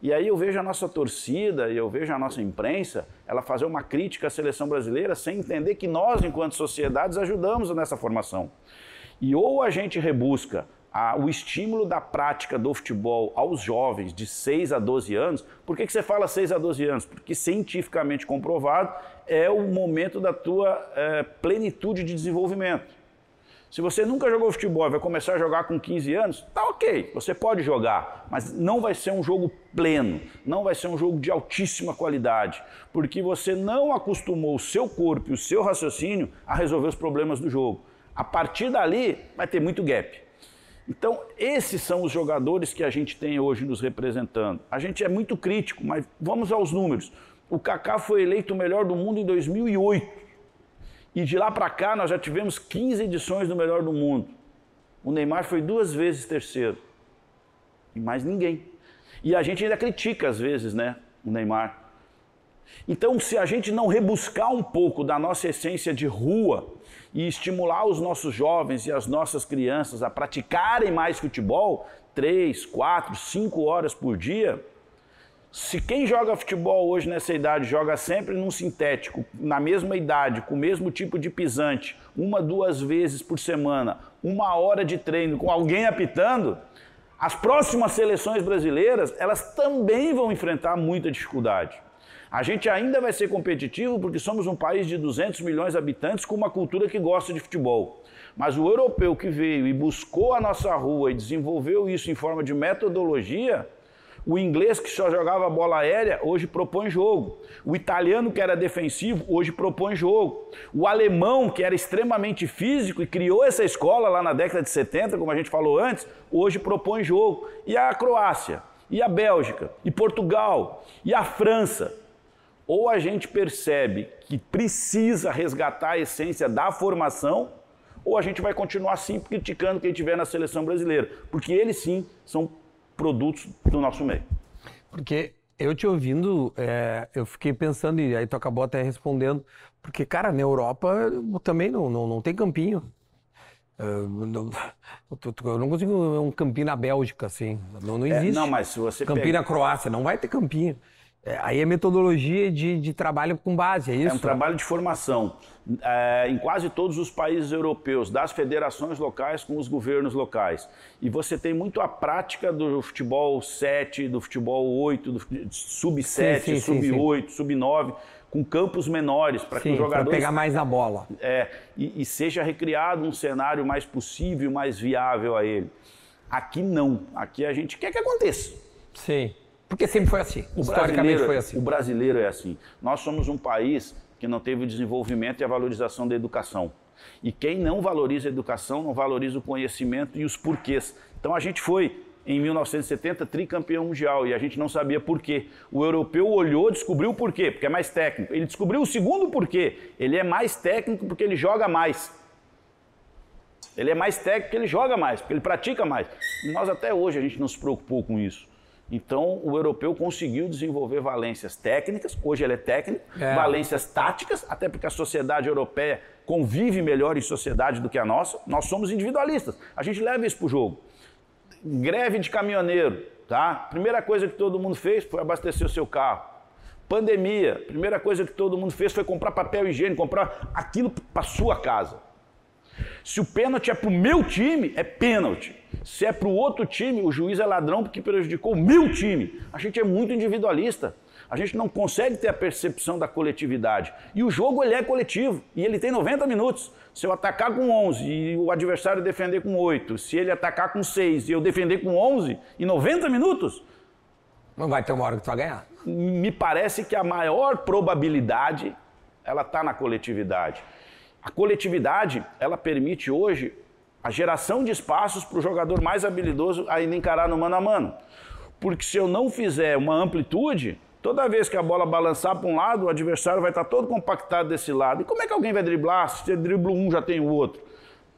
E aí eu vejo a nossa torcida e eu vejo a nossa imprensa, ela fazer uma crítica à seleção brasileira sem entender que nós, enquanto sociedades, ajudamos nessa formação. E ou a gente rebusca a, o estímulo da prática do futebol aos jovens de 6 a 12 anos. Por que, que você fala 6 a 12 anos? Porque cientificamente comprovado é o momento da tua é, plenitude de desenvolvimento. Se você nunca jogou futebol e vai começar a jogar com 15 anos, tá ok, você pode jogar, mas não vai ser um jogo pleno, não vai ser um jogo de altíssima qualidade, porque você não acostumou o seu corpo e o seu raciocínio a resolver os problemas do jogo. A partir dali, vai ter muito gap. Então, esses são os jogadores que a gente tem hoje nos representando. A gente é muito crítico, mas vamos aos números. O Kaká foi eleito o melhor do mundo em 2008. E de lá para cá nós já tivemos 15 edições do melhor do mundo. O Neymar foi duas vezes terceiro. E mais ninguém. E a gente ainda critica às vezes, né, o Neymar. Então, se a gente não rebuscar um pouco da nossa essência de rua, e estimular os nossos jovens e as nossas crianças a praticarem mais futebol, três, quatro, cinco horas por dia, se quem joga futebol hoje nessa idade joga sempre num sintético, na mesma idade, com o mesmo tipo de pisante, uma, duas vezes por semana, uma hora de treino com alguém apitando, as próximas seleções brasileiras, elas também vão enfrentar muita dificuldade. A gente ainda vai ser competitivo porque somos um país de 200 milhões de habitantes com uma cultura que gosta de futebol. Mas o europeu que veio e buscou a nossa rua e desenvolveu isso em forma de metodologia, o inglês que só jogava bola aérea, hoje propõe jogo. O italiano que era defensivo, hoje propõe jogo. O alemão, que era extremamente físico e criou essa escola lá na década de 70, como a gente falou antes, hoje propõe jogo. E a Croácia, e a Bélgica, e Portugal, e a França. Ou a gente percebe que precisa resgatar a essência da formação, ou a gente vai continuar assim criticando quem tiver na seleção brasileira, porque eles sim são produtos do nosso meio. Porque eu te ouvindo, é, eu fiquei pensando, e aí tu acabou até respondendo, porque, cara, na Europa também não, não, não tem campinho. Eu não, eu não consigo um campinho na Bélgica, assim. Não, não existe. É, não, mas se você Campinho pega... na Croácia, não vai ter campinho. É, aí é metodologia de, de trabalho com base, é isso? É um trabalho de formação. É, em quase todos os países europeus, das federações locais com os governos locais. E você tem muito a prática do futebol 7, do futebol 8, do sub-7, sub-8, sub-9, com campos menores, para que os jogadores. pegar mais na bola. É, e, e seja recriado um cenário mais possível, mais viável a ele. Aqui não. Aqui a gente quer que aconteça. Sim. Porque sempre foi assim. O Historicamente foi assim. O brasileiro é assim. Nós somos um país que não teve o desenvolvimento e a valorização da educação. E quem não valoriza a educação não valoriza o conhecimento e os porquês. Então a gente foi em 1970 tricampeão mundial e a gente não sabia por quê. O europeu olhou, descobriu o porquê, porque é mais técnico. Ele descobriu o segundo porquê. Ele é mais técnico porque ele joga mais. Ele é mais técnico porque ele joga mais, porque ele pratica mais. E nós até hoje a gente não se preocupou com isso. Então, o europeu conseguiu desenvolver valências técnicas, hoje ele é técnico, é. valências táticas, até porque a sociedade europeia convive melhor em sociedade do que a nossa. Nós somos individualistas, a gente leva isso para o jogo. Greve de caminhoneiro, tá? Primeira coisa que todo mundo fez foi abastecer o seu carro. Pandemia, primeira coisa que todo mundo fez foi comprar papel higiênico, comprar aquilo para sua casa. Se o pênalti é para o meu time, é pênalti. Se é para o outro time, o juiz é ladrão porque prejudicou o meu time. A gente é muito individualista. A gente não consegue ter a percepção da coletividade. E o jogo ele é coletivo e ele tem 90 minutos. Se eu atacar com 11 e o adversário defender com 8, se ele atacar com 6 e eu defender com 11, em 90 minutos. Não vai ter uma hora que tu vai ganhar. Me parece que a maior probabilidade ela está na coletividade. A coletividade, ela permite hoje a geração de espaços para o jogador mais habilidoso ainda encarar no mano a mano. Porque se eu não fizer uma amplitude, toda vez que a bola balançar para um lado, o adversário vai estar todo compactado desse lado. E como é que alguém vai driblar? Se você dribla um, já tem o outro.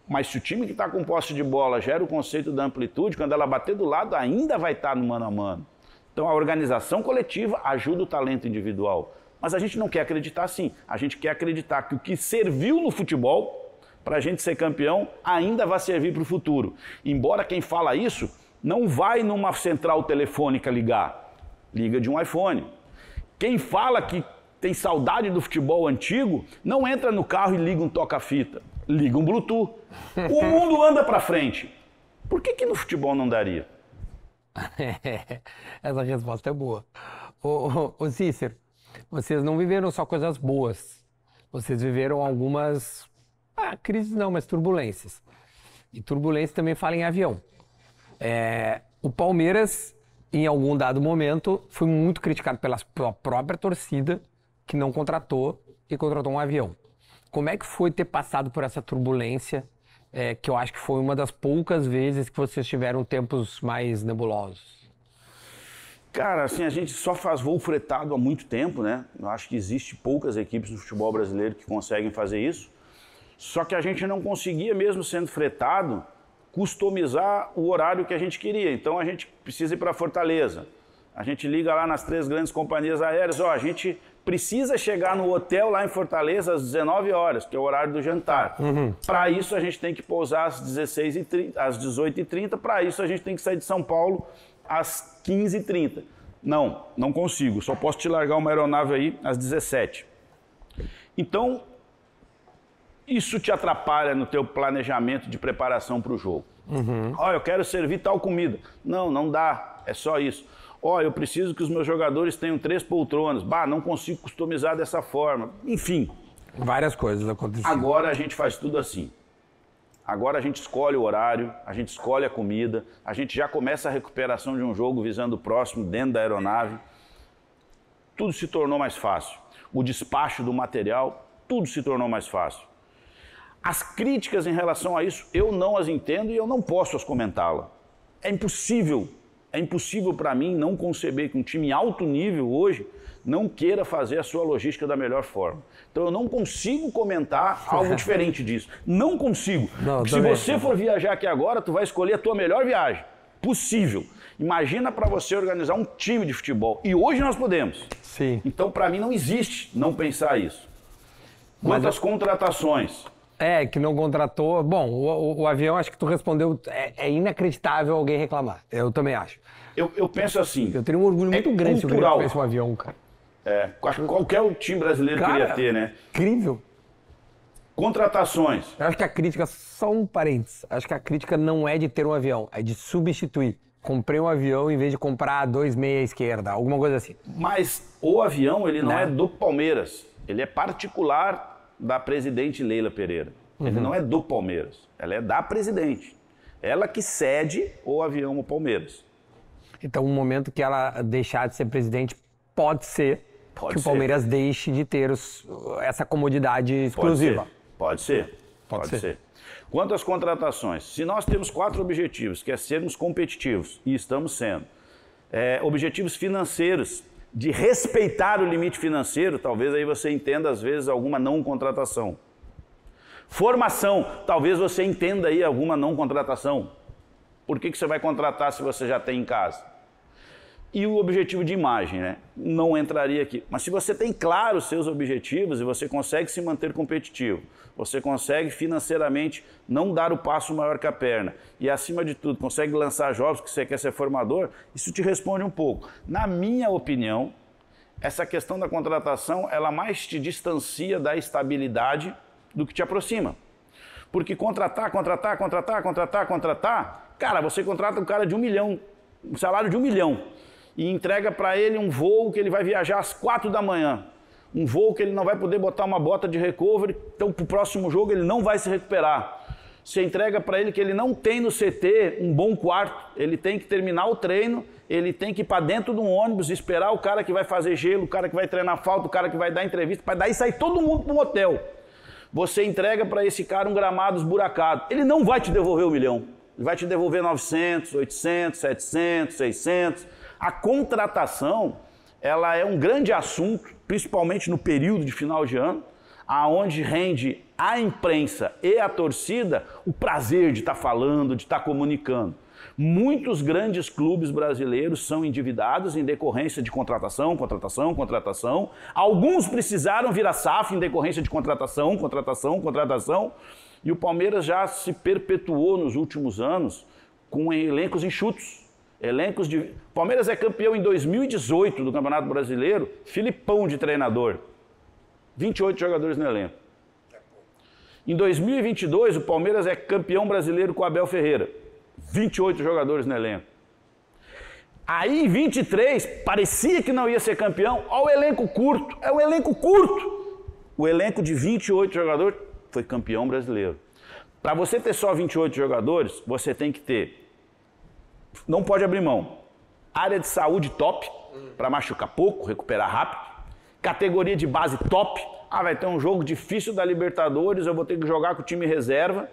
Mas se o time que está com posse de bola gera o conceito da amplitude, quando ela bater do lado, ainda vai estar no mano a mano. Então a organização coletiva ajuda o talento individual. Mas a gente não quer acreditar assim. A gente quer acreditar que o que serviu no futebol para a gente ser campeão ainda vai servir para o futuro. Embora quem fala isso não vai numa central telefônica ligar, liga de um iPhone. Quem fala que tem saudade do futebol antigo não entra no carro e liga um toca-fita, liga um Bluetooth. O mundo anda para frente. Por que, que no futebol não daria? Essa resposta é boa. Ô, ô, ô Cícero, vocês não viveram só coisas boas. Vocês viveram algumas. Ah, crises não, mas turbulências. E turbulência também fala em avião. É, o Palmeiras, em algum dado momento, foi muito criticado pela própria torcida que não contratou e contratou um avião. Como é que foi ter passado por essa turbulência, é, que eu acho que foi uma das poucas vezes que vocês tiveram tempos mais nebulosos? Cara, assim, a gente só faz voo fretado há muito tempo, né? Eu acho que existe poucas equipes no futebol brasileiro que conseguem fazer isso. Só que a gente não conseguia, mesmo sendo fretado, customizar o horário que a gente queria. Então a gente precisa ir para Fortaleza. A gente liga lá nas três grandes companhias aéreas, ó, a gente precisa chegar no hotel lá em Fortaleza às 19 horas, que é o horário do jantar. Uhum. Para isso a gente tem que pousar às 16h30, às 18h30, para isso a gente tem que sair de São Paulo às 15h30. Não, não consigo, só posso te largar uma aeronave aí às 17 Então, isso te atrapalha no teu planejamento de preparação para o jogo. Uhum. Olha, eu quero servir tal comida. Não, não dá, é só isso. Ó, eu preciso que os meus jogadores tenham três poltronas. Bah, não consigo customizar dessa forma. Enfim. Várias coisas aconteceram. Agora a gente faz tudo assim. Agora a gente escolhe o horário, a gente escolhe a comida, a gente já começa a recuperação de um jogo visando o próximo dentro da aeronave. Tudo se tornou mais fácil. O despacho do material, tudo se tornou mais fácil. As críticas em relação a isso, eu não as entendo e eu não posso as comentá-la. É impossível, é impossível para mim não conceber que um time alto nível hoje não queira fazer a sua logística da melhor forma. Então eu não consigo comentar algo diferente disso. Não consigo. Não, se você for viajar aqui agora, tu vai escolher a tua melhor viagem. Possível. Imagina para você organizar um time de futebol. E hoje nós podemos. Sim. Então para mim não existe não pensar isso. Quantas contratações? É, que não contratou. Bom, o, o, avião, acho que tu respondeu. É, é, inacreditável alguém reclamar. Eu também acho. Eu, eu penso assim. Eu teria um orgulho é muito grande cultural. se eu tivesse um avião, cara. É, acho que qualquer time brasileiro cara, queria ter, né? Incrível. Contratações. Eu acho que a crítica, só um parênteses, acho que a crítica não é de ter um avião, é de substituir. Comprei um avião em vez de comprar dois meia esquerda, alguma coisa assim. Mas o avião, ele não, não é do Palmeiras. Ele é particular da presidente Leila Pereira. Uhum. Ele não é do Palmeiras. Ela é da presidente. Ela que cede o avião ao Palmeiras. Então, um momento que ela deixar de ser presidente pode ser Pode que ser. o Palmeiras deixe de ter os, essa comodidade exclusiva. Pode ser. Pode ser. Pode, Pode ser. ser. Quanto às contratações, se nós temos quatro objetivos, que é sermos competitivos, e estamos sendo, é, objetivos financeiros, de respeitar o limite financeiro, talvez aí você entenda às vezes alguma não contratação. Formação, talvez você entenda aí alguma não contratação. Por que, que você vai contratar se você já tem em casa? E o objetivo de imagem, né? Não entraria aqui. Mas se você tem claro os seus objetivos e você consegue se manter competitivo, você consegue financeiramente não dar o passo maior que a perna e, acima de tudo, consegue lançar jogos que você quer ser formador, isso te responde um pouco. Na minha opinião, essa questão da contratação, ela mais te distancia da estabilidade do que te aproxima. Porque contratar, contratar, contratar, contratar, contratar, cara, você contrata um cara de um milhão, um salário de um milhão e entrega para ele um voo que ele vai viajar às quatro da manhã. Um voo que ele não vai poder botar uma bota de recovery, então para o próximo jogo ele não vai se recuperar. Você entrega para ele que ele não tem no CT um bom quarto, ele tem que terminar o treino, ele tem que ir para dentro de um ônibus, esperar o cara que vai fazer gelo, o cara que vai treinar falta, o cara que vai dar entrevista, para daí sair todo mundo para um hotel. Você entrega para esse cara um gramado esburacado, ele não vai te devolver um milhão, ele vai te devolver 900, 800, 700, 600 a contratação, ela é um grande assunto, principalmente no período de final de ano, aonde rende a imprensa e a torcida o prazer de estar falando, de estar comunicando. Muitos grandes clubes brasileiros são endividados em decorrência de contratação, contratação, contratação. Alguns precisaram vir a SAF em decorrência de contratação, contratação, contratação. E o Palmeiras já se perpetuou nos últimos anos com elencos enxutos. Elencos de. Palmeiras é campeão em 2018 do Campeonato Brasileiro, Filipão de treinador. 28 jogadores no elenco. Em 2022, o Palmeiras é campeão brasileiro com Abel Ferreira. 28 jogadores no elenco. Aí, em 23, parecia que não ia ser campeão. Olha o elenco curto. É um elenco curto. O elenco de 28 jogadores foi campeão brasileiro. Para você ter só 28 jogadores, você tem que ter não pode abrir mão. Área de saúde top, para machucar pouco, recuperar rápido. Categoria de base top. Ah, vai ter um jogo difícil da Libertadores, eu vou ter que jogar com o time reserva.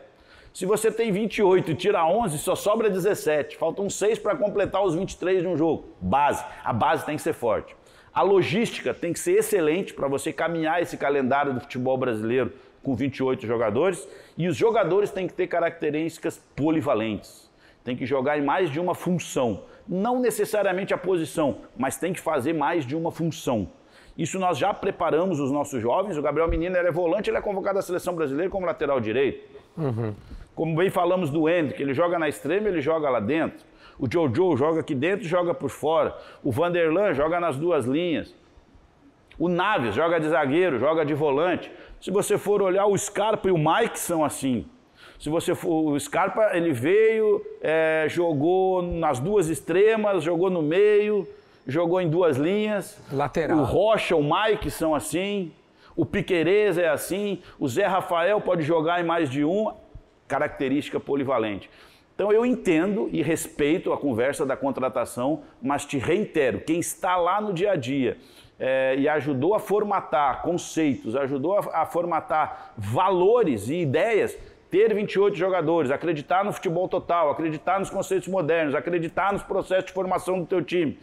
Se você tem 28 e tira 11, só sobra 17. Faltam 6 para completar os 23 de um jogo. Base. A base tem que ser forte. A logística tem que ser excelente para você caminhar esse calendário do futebol brasileiro com 28 jogadores. E os jogadores têm que ter características polivalentes tem que jogar em mais de uma função. Não necessariamente a posição, mas tem que fazer mais de uma função. Isso nós já preparamos os nossos jovens. O Gabriel Menino ele é volante, ele é convocado à seleção brasileira como lateral direito. Uhum. Como bem falamos do Hendrick, ele joga na extrema, ele joga lá dentro. O Jojo joga aqui dentro e joga por fora. O Vanderlan joga nas duas linhas. O Naves joga de zagueiro, joga de volante. Se você for olhar, o Scarpa e o Mike são assim. Se você for, o Scarpa, ele veio, é, jogou nas duas extremas, jogou no meio, jogou em duas linhas. Lateral. O Rocha, o Mike são assim. O Piquerez é assim. O Zé Rafael pode jogar em mais de uma. Característica polivalente. Então eu entendo e respeito a conversa da contratação, mas te reitero, quem está lá no dia a dia é, e ajudou a formatar conceitos, ajudou a, a formatar valores e ideias, ter 28 jogadores, acreditar no futebol total, acreditar nos conceitos modernos, acreditar nos processos de formação do teu time.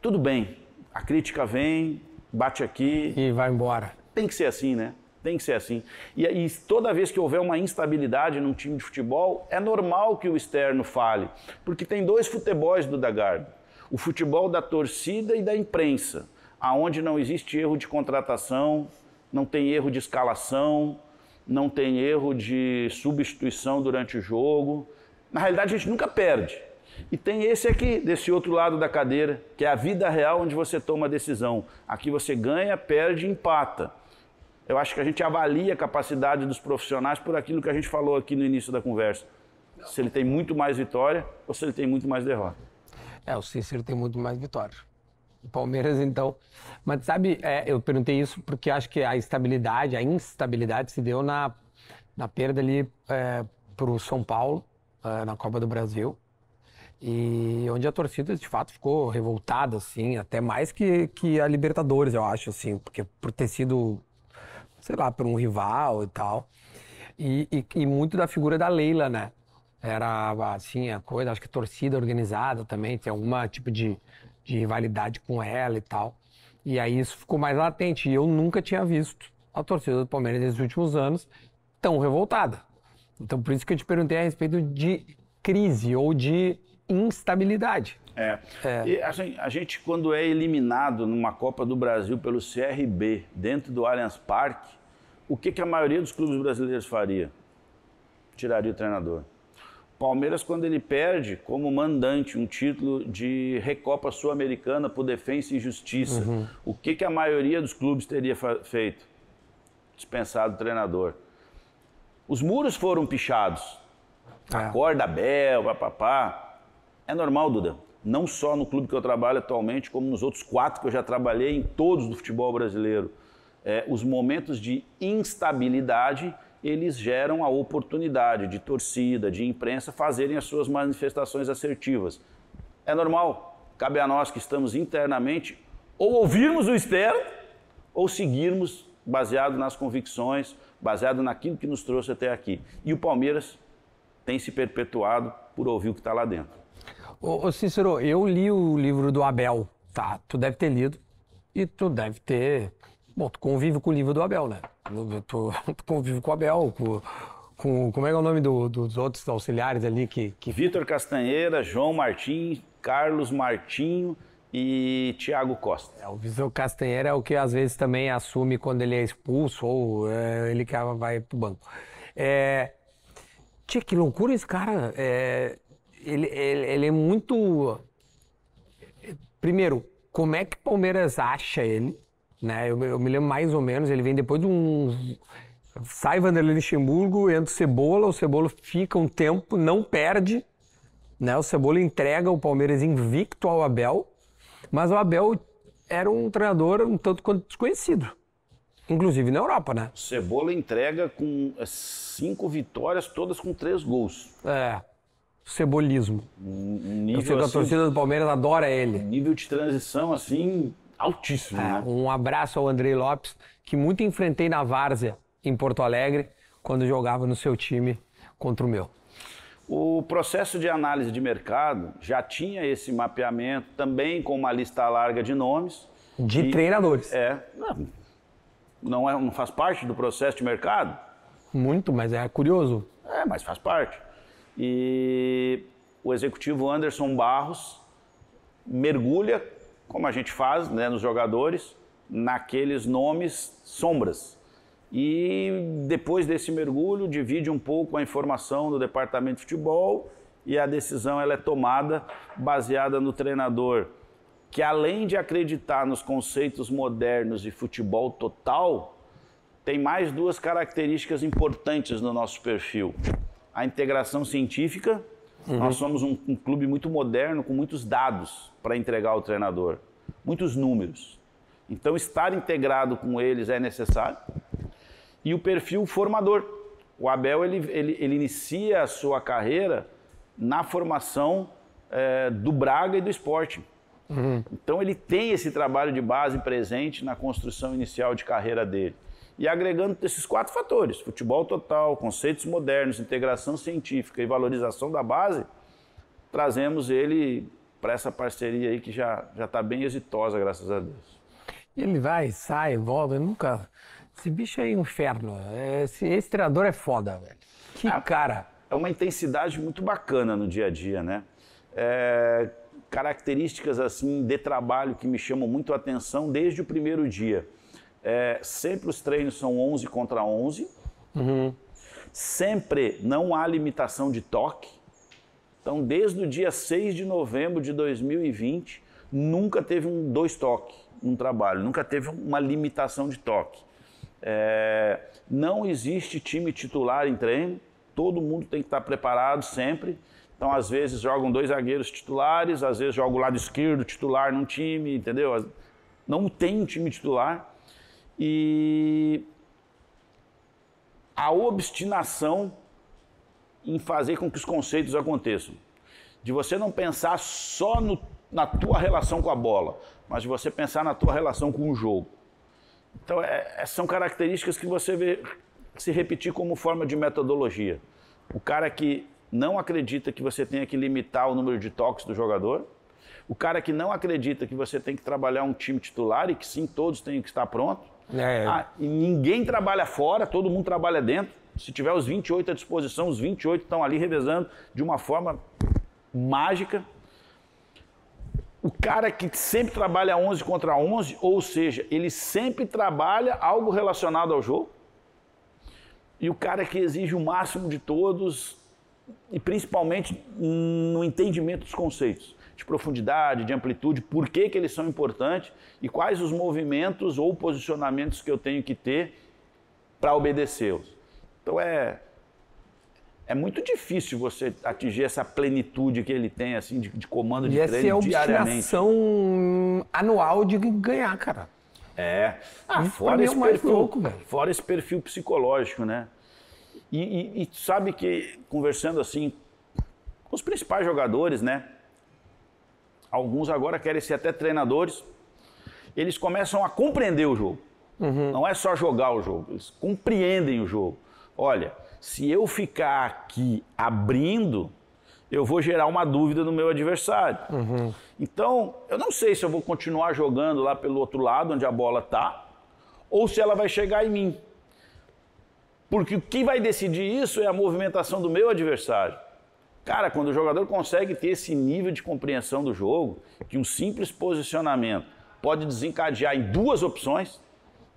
Tudo bem, a crítica vem, bate aqui. E vai embora. Tem que ser assim, né? Tem que ser assim. E, e, toda vez que houver uma instabilidade num time de futebol, é normal que o externo fale. Porque tem dois futebols do Dagardo. O futebol da torcida e da imprensa, aonde não existe erro de contratação, não tem erro de escalação, não tem erro de substituição durante o jogo. Na realidade, a gente nunca perde. E tem esse aqui, desse outro lado da cadeira, que é a vida real onde você toma a decisão. Aqui você ganha, perde empata. Eu acho que a gente avalia a capacidade dos profissionais por aquilo que a gente falou aqui no início da conversa. Se ele tem muito mais vitória ou se ele tem muito mais derrota. É, o Cícero tem muito mais vitória. Palmeiras, então. Mas sabe, é, eu perguntei isso porque acho que a estabilidade, a instabilidade se deu na, na perda ali é, para o São Paulo, é, na Copa do Brasil. E onde a torcida, de fato, ficou revoltada, assim, até mais que, que a Libertadores, eu acho, assim, porque por ter sido sei lá, por um rival e tal. E, e, e, muito da figura da Leila, né? Era, assim, a coisa, acho que torcida organizada também, tem alguma tipo de, de rivalidade com ela e tal. E aí isso ficou mais latente. E eu nunca tinha visto a torcida do Palmeiras nesses últimos anos tão revoltada. Então, por isso que eu te perguntei a respeito de crise ou de instabilidade. É. é. E, assim, a gente, quando é eliminado numa Copa do Brasil pelo CRB, dentro do Allianz Parque, o que, que a maioria dos clubes brasileiros faria? Tiraria o treinador. Palmeiras, quando ele perde como mandante um título de Recopa Sul-Americana por Defensa e Justiça, uhum. o que, que a maioria dos clubes teria feito? Dispensado o treinador. Os muros foram pichados. É. Acorda Bel, papapá. É normal, Duda não só no clube que eu trabalho atualmente, como nos outros quatro que eu já trabalhei, em todos do futebol brasileiro. É, os momentos de instabilidade eles geram a oportunidade de torcida, de imprensa fazerem as suas manifestações assertivas. É normal, cabe a nós que estamos internamente ou ouvirmos o externo ou seguirmos baseado nas convicções, baseado naquilo que nos trouxe até aqui. E o Palmeiras tem se perpetuado por ouvir o que está lá dentro. Ô, ô, Cícero, eu li o livro do Abel, tá? Tu deve ter lido e tu deve ter. Bom, tu convive com o livro do Abel, né? Tu convive com o Abel, com, com. Como é, é o nome do, dos outros auxiliares ali que. que... Vitor Castanheira, João Martins, Carlos Martinho e Tiago Costa. É, o Vitor Castanheira é o que às vezes também assume quando ele é expulso ou é, ele que vai pro banco. É, tia, que loucura esse cara. É, ele, ele, ele é muito. Primeiro, como é que o Palmeiras acha ele? Né? Eu, eu, me lembro mais ou menos, ele vem depois de um. Sai Vanderlei Luxemburgo, entra o Cebola, o Cebola fica um tempo, não perde. Né? O Cebola entrega o Palmeiras invicto ao Abel, mas o Abel era um treinador um tanto quanto desconhecido. Inclusive na Europa, né? Cebola entrega com cinco vitórias, todas com três gols. É cebolismo. Um nível, assim, a torcida do Palmeiras adora ele. Um nível de transição, assim, altíssimo. É? Um abraço ao Andrei Lopes, que muito enfrentei na Várzea, em Porto Alegre, quando jogava no seu time contra o meu. O processo de análise de mercado já tinha esse mapeamento, também com uma lista larga de nomes. De e, treinadores. É. Não, é, não faz parte do processo de mercado? Muito, mas é curioso. É, mas faz parte. E o executivo Anderson Barros mergulha, como a gente faz né, nos jogadores, naqueles nomes sombras. E depois desse mergulho, divide um pouco a informação do departamento de futebol e a decisão ela é tomada baseada no treinador, que além de acreditar nos conceitos modernos de futebol total, tem mais duas características importantes no nosso perfil: a integração científica. Uhum. Nós somos um, um clube muito moderno, com muitos dados para entregar ao treinador, muitos números. Então, estar integrado com eles é necessário. E o perfil formador. O Abel ele, ele, ele inicia a sua carreira na formação é, do Braga e do esporte. Uhum. Então, ele tem esse trabalho de base presente na construção inicial de carreira dele. E agregando esses quatro fatores: futebol total, conceitos modernos, integração científica e valorização da base, trazemos ele para essa parceria aí que já está bem exitosa, graças a Deus. Ele vai, sai, volta, nunca. Esse bicho é inferno. Esse, esse treinador é foda, velho. Que é, cara. É uma intensidade muito bacana no dia a dia, né? É, características assim de trabalho que me chamam muito a atenção desde o primeiro dia. É, sempre os treinos são 11 contra 11. Uhum. Sempre não há limitação de toque. Então, desde o dia 6 de novembro de 2020, nunca teve um dois toques um trabalho, nunca teve uma limitação de toque. É, não existe time titular em treino, todo mundo tem que estar preparado sempre. Então, às vezes, jogam dois zagueiros titulares, às vezes joga o lado esquerdo titular num time, entendeu? Não tem um time titular. E a obstinação em fazer com que os conceitos aconteçam. De você não pensar só no, na tua relação com a bola, mas de você pensar na tua relação com o jogo. Então, é, é, são características que você vê se repetir como forma de metodologia. O cara que não acredita que você tenha que limitar o número de toques do jogador, o cara que não acredita que você tem que trabalhar um time titular e que sim, todos têm que estar prontos. É. Ah, e ninguém trabalha fora, todo mundo trabalha dentro. Se tiver os 28 à disposição, os 28 estão ali revezando de uma forma mágica o cara que sempre trabalha 11 contra 11, ou seja, ele sempre trabalha algo relacionado ao jogo. E o cara que exige o máximo de todos, e principalmente no entendimento dos conceitos, de profundidade, de amplitude, por que, que eles são importantes e quais os movimentos ou posicionamentos que eu tenho que ter para obedecê-los. Então é é muito difícil você atingir essa plenitude que ele tem, assim, de, de comando de e treino essa é a obstinação anual de ganhar, cara. É. Ah, fora, esse perfil, louco, fora esse perfil psicológico, né? E, e, e, sabe que, conversando assim, com os principais jogadores, né? Alguns agora querem ser até treinadores. Eles começam a compreender o jogo. Uhum. Não é só jogar o jogo, eles compreendem o jogo. Olha, se eu ficar aqui abrindo, eu vou gerar uma dúvida no meu adversário. Uhum. Então, eu não sei se eu vou continuar jogando lá pelo outro lado, onde a bola está, ou se ela vai chegar em mim. Porque o que vai decidir isso é a movimentação do meu adversário. Cara, quando o jogador consegue ter esse nível de compreensão do jogo, que um simples posicionamento pode desencadear em duas opções.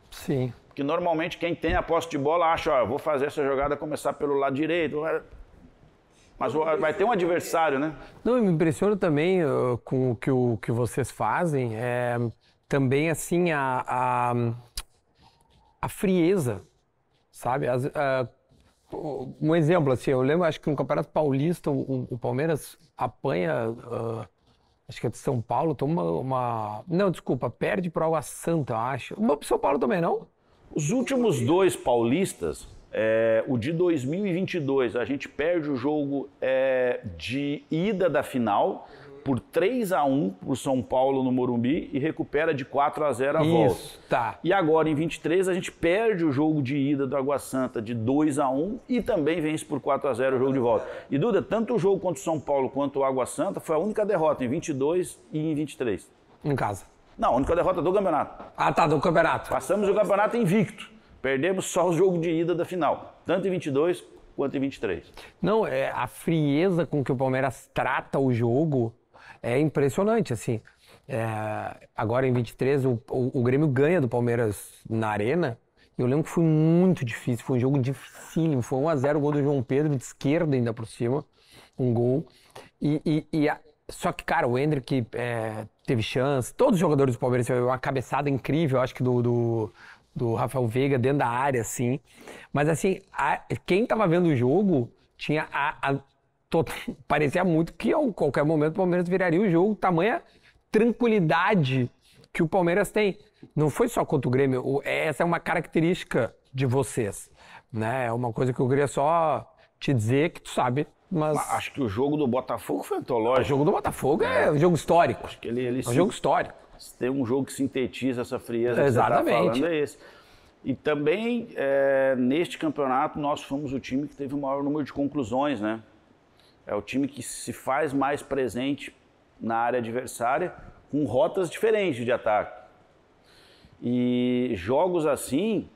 Sim. Porque normalmente quem tem a posse de bola acha, ó, vou fazer essa jogada começar pelo lado direito. Mas vai ter um adversário, né? Não, me impressiona também uh, com o que, o que vocês fazem, é, também assim a, a, a frieza, sabe? As, um exemplo, assim, eu lembro, acho que no Campeonato Paulista o, o Palmeiras apanha, uh, acho que é de São Paulo, toma uma... Não, desculpa, perde para o Santa, acho. São Paulo também, não? Os últimos dois paulistas, é, o de 2022, a gente perde o jogo é, de ida da final por 3 a 1 para o São Paulo no Morumbi e recupera de 4 a 0 a Isso, volta. Tá. E agora em 23 a gente perde o jogo de ida do Água Santa de 2 a 1 e também vence por 4 a 0 o jogo de volta. E Duda, tanto o jogo contra o São Paulo quanto o Água Santa foi a única derrota em 22 e em 23. Em casa. Não, a única derrota do campeonato. Ah, tá, do campeonato. Passamos o campeonato invicto. Perdemos só o jogo de ida da final, tanto em 22 quanto em 23. Não, é a frieza com que o Palmeiras trata o jogo é impressionante, assim. É, agora em 23 o, o, o, Grêmio ganha do Palmeiras na arena. Eu lembro que foi muito difícil, foi um jogo dificílimo. Foi 1x0 o gol do João Pedro, de esquerda ainda por cima. Um gol. E, e, e a, só que, cara, o Hendrick é, teve chance. Todos os jogadores do Palmeiras tiveram uma cabeçada incrível, acho que do, do, do Rafael Veiga dentro da área, assim. Mas, assim, a, quem tava vendo o jogo tinha a, a to, parecia muito que a qualquer momento o Palmeiras viraria o jogo, tamanha tranquilidade que o Palmeiras tem. Não foi só contra o Grêmio, essa é uma característica de vocês, né? É uma coisa que eu queria só te dizer que tu sabe, mas... Acho que o jogo do Botafogo foi antológico. O jogo do Botafogo é, é um jogo histórico. Acho que ele, ele é um jogo histórico. Tem um jogo que sintetiza essa frieza Exatamente. que você tá falando, é esse. E também, é, neste campeonato, nós fomos o time que teve o maior número de conclusões, né? É o time que se faz mais presente na área adversária com rotas diferentes de ataque. E jogos assim,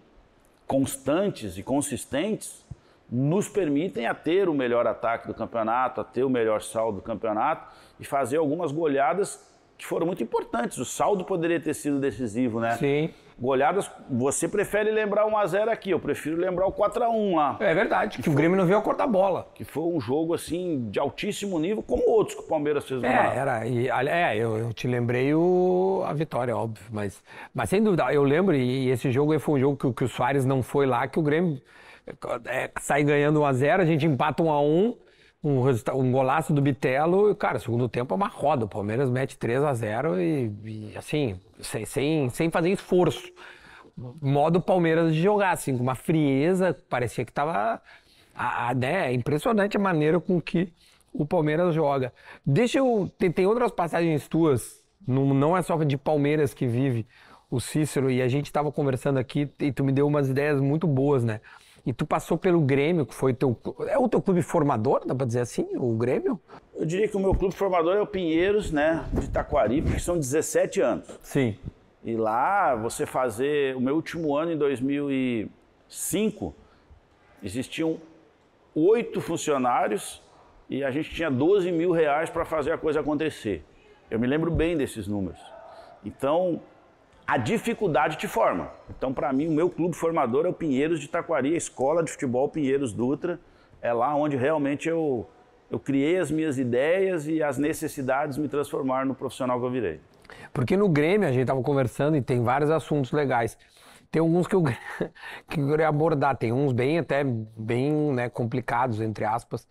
constantes e consistentes, nos permitem a ter o melhor ataque do campeonato, a ter o melhor saldo do campeonato e fazer algumas goleadas que foram muito importantes. O saldo poderia ter sido decisivo, né? Sim. Goleadas, você prefere lembrar 1x0 aqui, eu prefiro lembrar o 4x1 lá. É verdade, que, que o Grêmio não veio a cor da bola. Que foi um jogo, assim, de altíssimo nível, como outros que o Palmeiras fez no É, era, e, é eu, eu, te lembrei o, a vitória, óbvio, mas, mas sem dúvida, eu lembro, e, esse jogo foi um jogo que, que o Soares não foi lá, que o Grêmio é, sai ganhando 1x0, a gente empata 1x1, um, um golaço do Bitelo, e, cara, segundo tempo é uma roda. O Palmeiras mete 3 a 0 e, e assim, sem, sem, sem fazer esforço. Modo Palmeiras de jogar, assim, com uma frieza, parecia que tava. A, a, né, é impressionante a maneira com que o Palmeiras joga. Deixa eu. Tem, tem outras passagens tuas, não, não é só de Palmeiras que vive o Cícero, e a gente estava conversando aqui e tu me deu umas ideias muito boas, né? E tu passou pelo Grêmio, que foi teu. É o teu clube formador, dá pra dizer assim? O Grêmio? Eu diria que o meu clube formador é o Pinheiros, né? De Itaquari, porque são 17 anos. Sim. E lá, você fazer. O meu último ano, em 2005, existiam oito funcionários e a gente tinha 12 mil reais para fazer a coisa acontecer. Eu me lembro bem desses números. Então, a dificuldade te forma. Então, para mim, o meu clube formador é o Pinheiros de Taquari, a escola de futebol Pinheiros Dutra. É lá onde realmente eu, eu criei as minhas ideias e as necessidades me transformaram no profissional que eu virei. Porque no Grêmio a gente estava conversando e tem vários assuntos legais. Tem alguns que eu, que eu queria abordar, tem uns bem até bem né, complicados, entre aspas.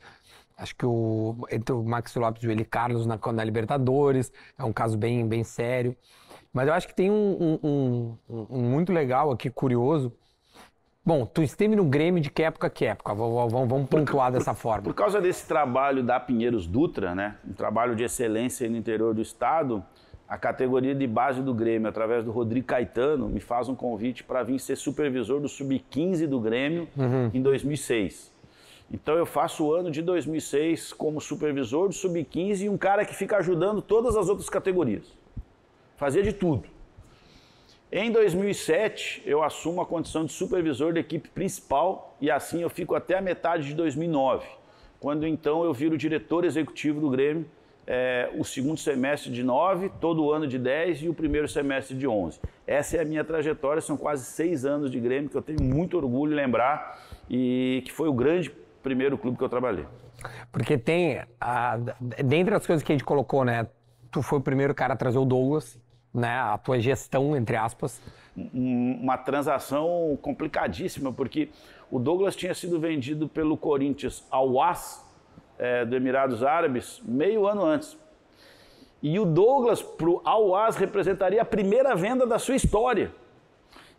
Acho que o, entre o Max Lopes e o Eli Carlos na, na Libertadores é um caso bem, bem sério. Mas eu acho que tem um, um, um, um muito legal aqui, curioso. Bom, tu esteve no Grêmio de que época que época? Vamos, vamos pontuar dessa forma. Por causa desse trabalho da Pinheiros Dutra, né? Um trabalho de excelência no interior do estado, a categoria de base do Grêmio, através do Rodrigo Caetano, me faz um convite para vir ser supervisor do Sub-15 do Grêmio uhum. em 2006. Então eu faço o ano de 2006 como supervisor do Sub-15 e um cara que fica ajudando todas as outras categorias fazia de tudo. Em 2007, eu assumo a condição de supervisor da equipe principal e assim eu fico até a metade de 2009, quando então eu viro diretor executivo do Grêmio, é, o segundo semestre de 9, todo o ano de 10 e o primeiro semestre de 11. Essa é a minha trajetória, são quase seis anos de Grêmio que eu tenho muito orgulho de lembrar e que foi o grande primeiro clube que eu trabalhei. Porque tem, a, dentre as coisas que a gente colocou, né, tu foi o primeiro cara a trazer o Douglas, né, a tua gestão, entre aspas? Uma transação complicadíssima, porque o Douglas tinha sido vendido pelo Corinthians ao AS é, do Emirados Árabes meio ano antes. E o Douglas para o Al-Was representaria a primeira venda da sua história.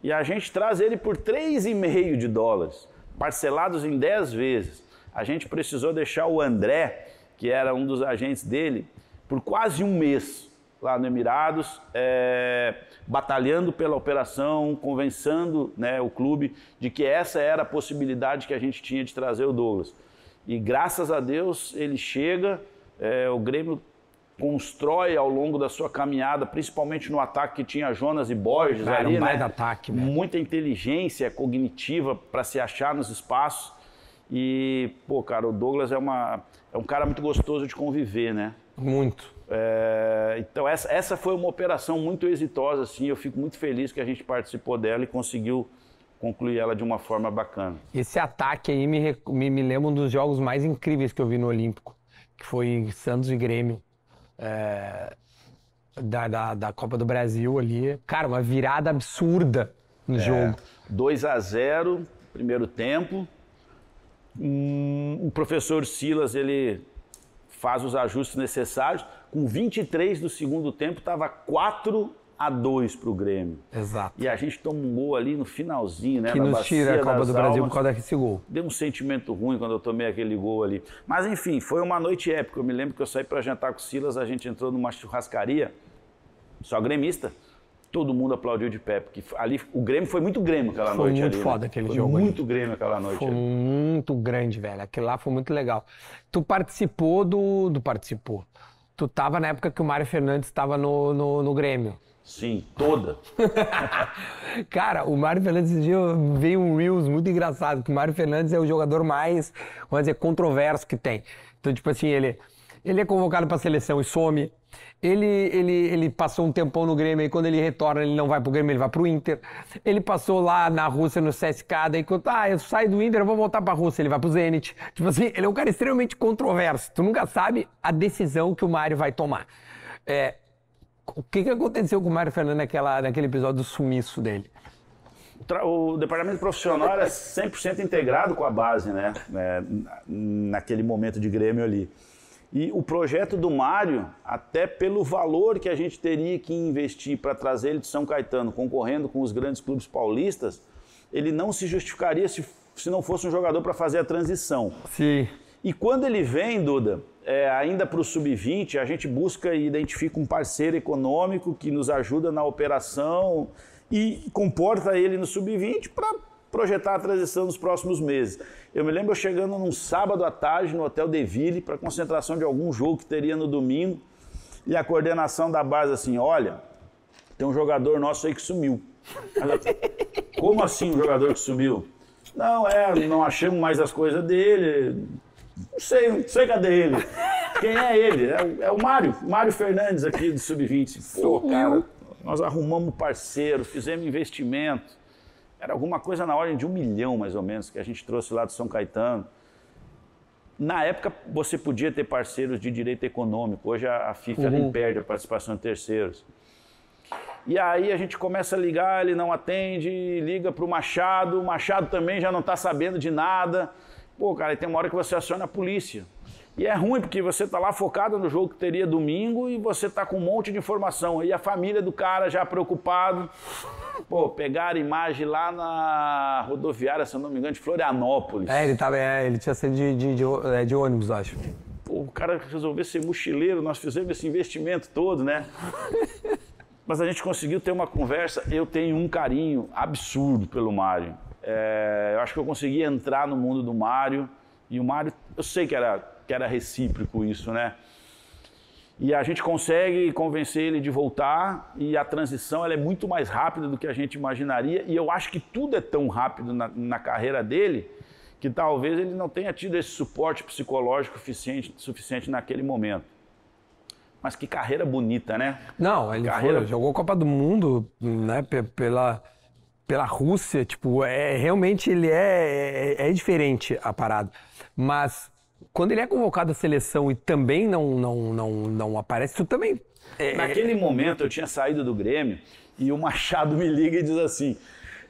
E a gente traz ele por 3,5 de dólares, parcelados em 10 vezes. A gente precisou deixar o André, que era um dos agentes dele, por quase um mês lá no Emirados, é, batalhando pela operação, convencendo né, o clube de que essa era a possibilidade que a gente tinha de trazer o Douglas. E graças a Deus ele chega, é, o Grêmio constrói ao longo da sua caminhada, principalmente no ataque que tinha Jonas e Borges Cara, ali, um né? ataque, né? muita inteligência cognitiva para se achar nos espaços. E, pô, cara, o Douglas é, uma, é um cara muito gostoso de conviver, né? Muito. É, então essa, essa foi uma operação muito exitosa, assim, eu fico muito feliz que a gente participou dela e conseguiu concluir ela de uma forma bacana. Esse ataque aí me, me, me lembra um dos jogos mais incríveis que eu vi no Olímpico, que foi Santos e Grêmio. É, da, da, da, Copa do Brasil ali. Cara, uma virada absurda no jogo. 2 a 0 primeiro tempo. Hum, o professor Silas, ele faz os ajustes necessários. Com 23 do segundo tempo, estava 4 a 2 para o Grêmio. Exato. E a gente toma um gol ali no finalzinho, né? Que nos tira a Copa do Brasil Almas. por causa desse gol. Deu um sentimento ruim quando eu tomei aquele gol ali. Mas enfim, foi uma noite épica. Eu me lembro que eu saí para jantar com o Silas, a gente entrou numa churrascaria, só gremista. Todo mundo aplaudiu de pé, porque ali o Grêmio foi muito Grêmio aquela Foi noite muito ali. foda né? aquele foi jogo ali. Muito Grêmio aquela noite. Foi ali. muito grande, velho. Aquilo lá foi muito legal. Tu participou do. do participou. Tu tava na época que o Mário Fernandes estava no, no, no Grêmio. Sim, toda. Cara, o Mário Fernandes, esse dia veio um Reels muito engraçado, que o Mário Fernandes é o jogador mais, vamos dizer, controverso que tem. Então, tipo assim, ele, ele é convocado pra seleção e some. Ele, ele, ele passou um tempão no Grêmio e quando ele retorna, ele não vai pro Grêmio, ele vai pro Inter. Ele passou lá na Rússia, no CSK, daí quando, ah, eu saio do Inter, eu vou voltar pra Rússia, ele vai pro Zenit. Tipo assim, ele é um cara extremamente controverso. Tu nunca sabe a decisão que o Mário vai tomar. É, o que, que aconteceu com o Mário Fernandes naquela, naquele episódio do sumiço dele? O departamento profissional era 100% integrado com a base, né? É, na- naquele momento de Grêmio ali. E o projeto do Mário, até pelo valor que a gente teria que investir para trazer ele de São Caetano, concorrendo com os grandes clubes paulistas, ele não se justificaria se, se não fosse um jogador para fazer a transição. Sim. E quando ele vem, Duda, é, ainda para o sub-20, a gente busca e identifica um parceiro econômico que nos ajuda na operação e comporta ele no sub-20 para projetar a transição nos próximos meses. Eu me lembro chegando num sábado à tarde no Hotel Deville para concentração de algum jogo que teria no domingo e a coordenação da base assim, olha, tem um jogador nosso aí que sumiu. Como assim um jogador que sumiu? Não, é, não achamos mais as coisas dele. Não sei, não sei cadê ele. Quem é ele? É, o- é o Mário, Mário Fernandes aqui do Sub-20. Pô, cara, nós arrumamos parceiro, fizemos investimento. Era alguma coisa na ordem de um milhão, mais ou menos, que a gente trouxe lá do São Caetano. Na época, você podia ter parceiros de direito econômico. Hoje a a FIFA nem perde a participação de terceiros. E aí a gente começa a ligar, ele não atende, liga para o Machado, o Machado também já não está sabendo de nada. Pô, cara, tem uma hora que você aciona a polícia. E é ruim, porque você está lá focado no jogo que teria domingo e você está com um monte de informação. E a família do cara já preocupado. Pô, pegaram imagem lá na rodoviária, se eu não me engano, de Florianópolis. É, ele, tava, é, ele tinha sido de, de, de, é, de ônibus, acho. Pô, o cara resolveu ser mochileiro, nós fizemos esse investimento todo, né? Mas a gente conseguiu ter uma conversa. Eu tenho um carinho absurdo pelo Mário. É, eu acho que eu consegui entrar no mundo do Mário. E o Mário, eu sei que era, que era recíproco isso, né? E a gente consegue convencer ele de voltar. E a transição ela é muito mais rápida do que a gente imaginaria. E eu acho que tudo é tão rápido na, na carreira dele que talvez ele não tenha tido esse suporte psicológico suficiente, suficiente naquele momento. Mas que carreira bonita, né? Não, ele Carreira- foi, jogou Copa do Mundo, né, pe- pela, pela Rússia, tipo, é, realmente ele é, é, é diferente a parada. Mas quando ele é convocado à seleção e também não, não, não, não aparece, tu também... é, Naquele momento eu tinha saído do Grêmio e o Machado me liga e diz assim: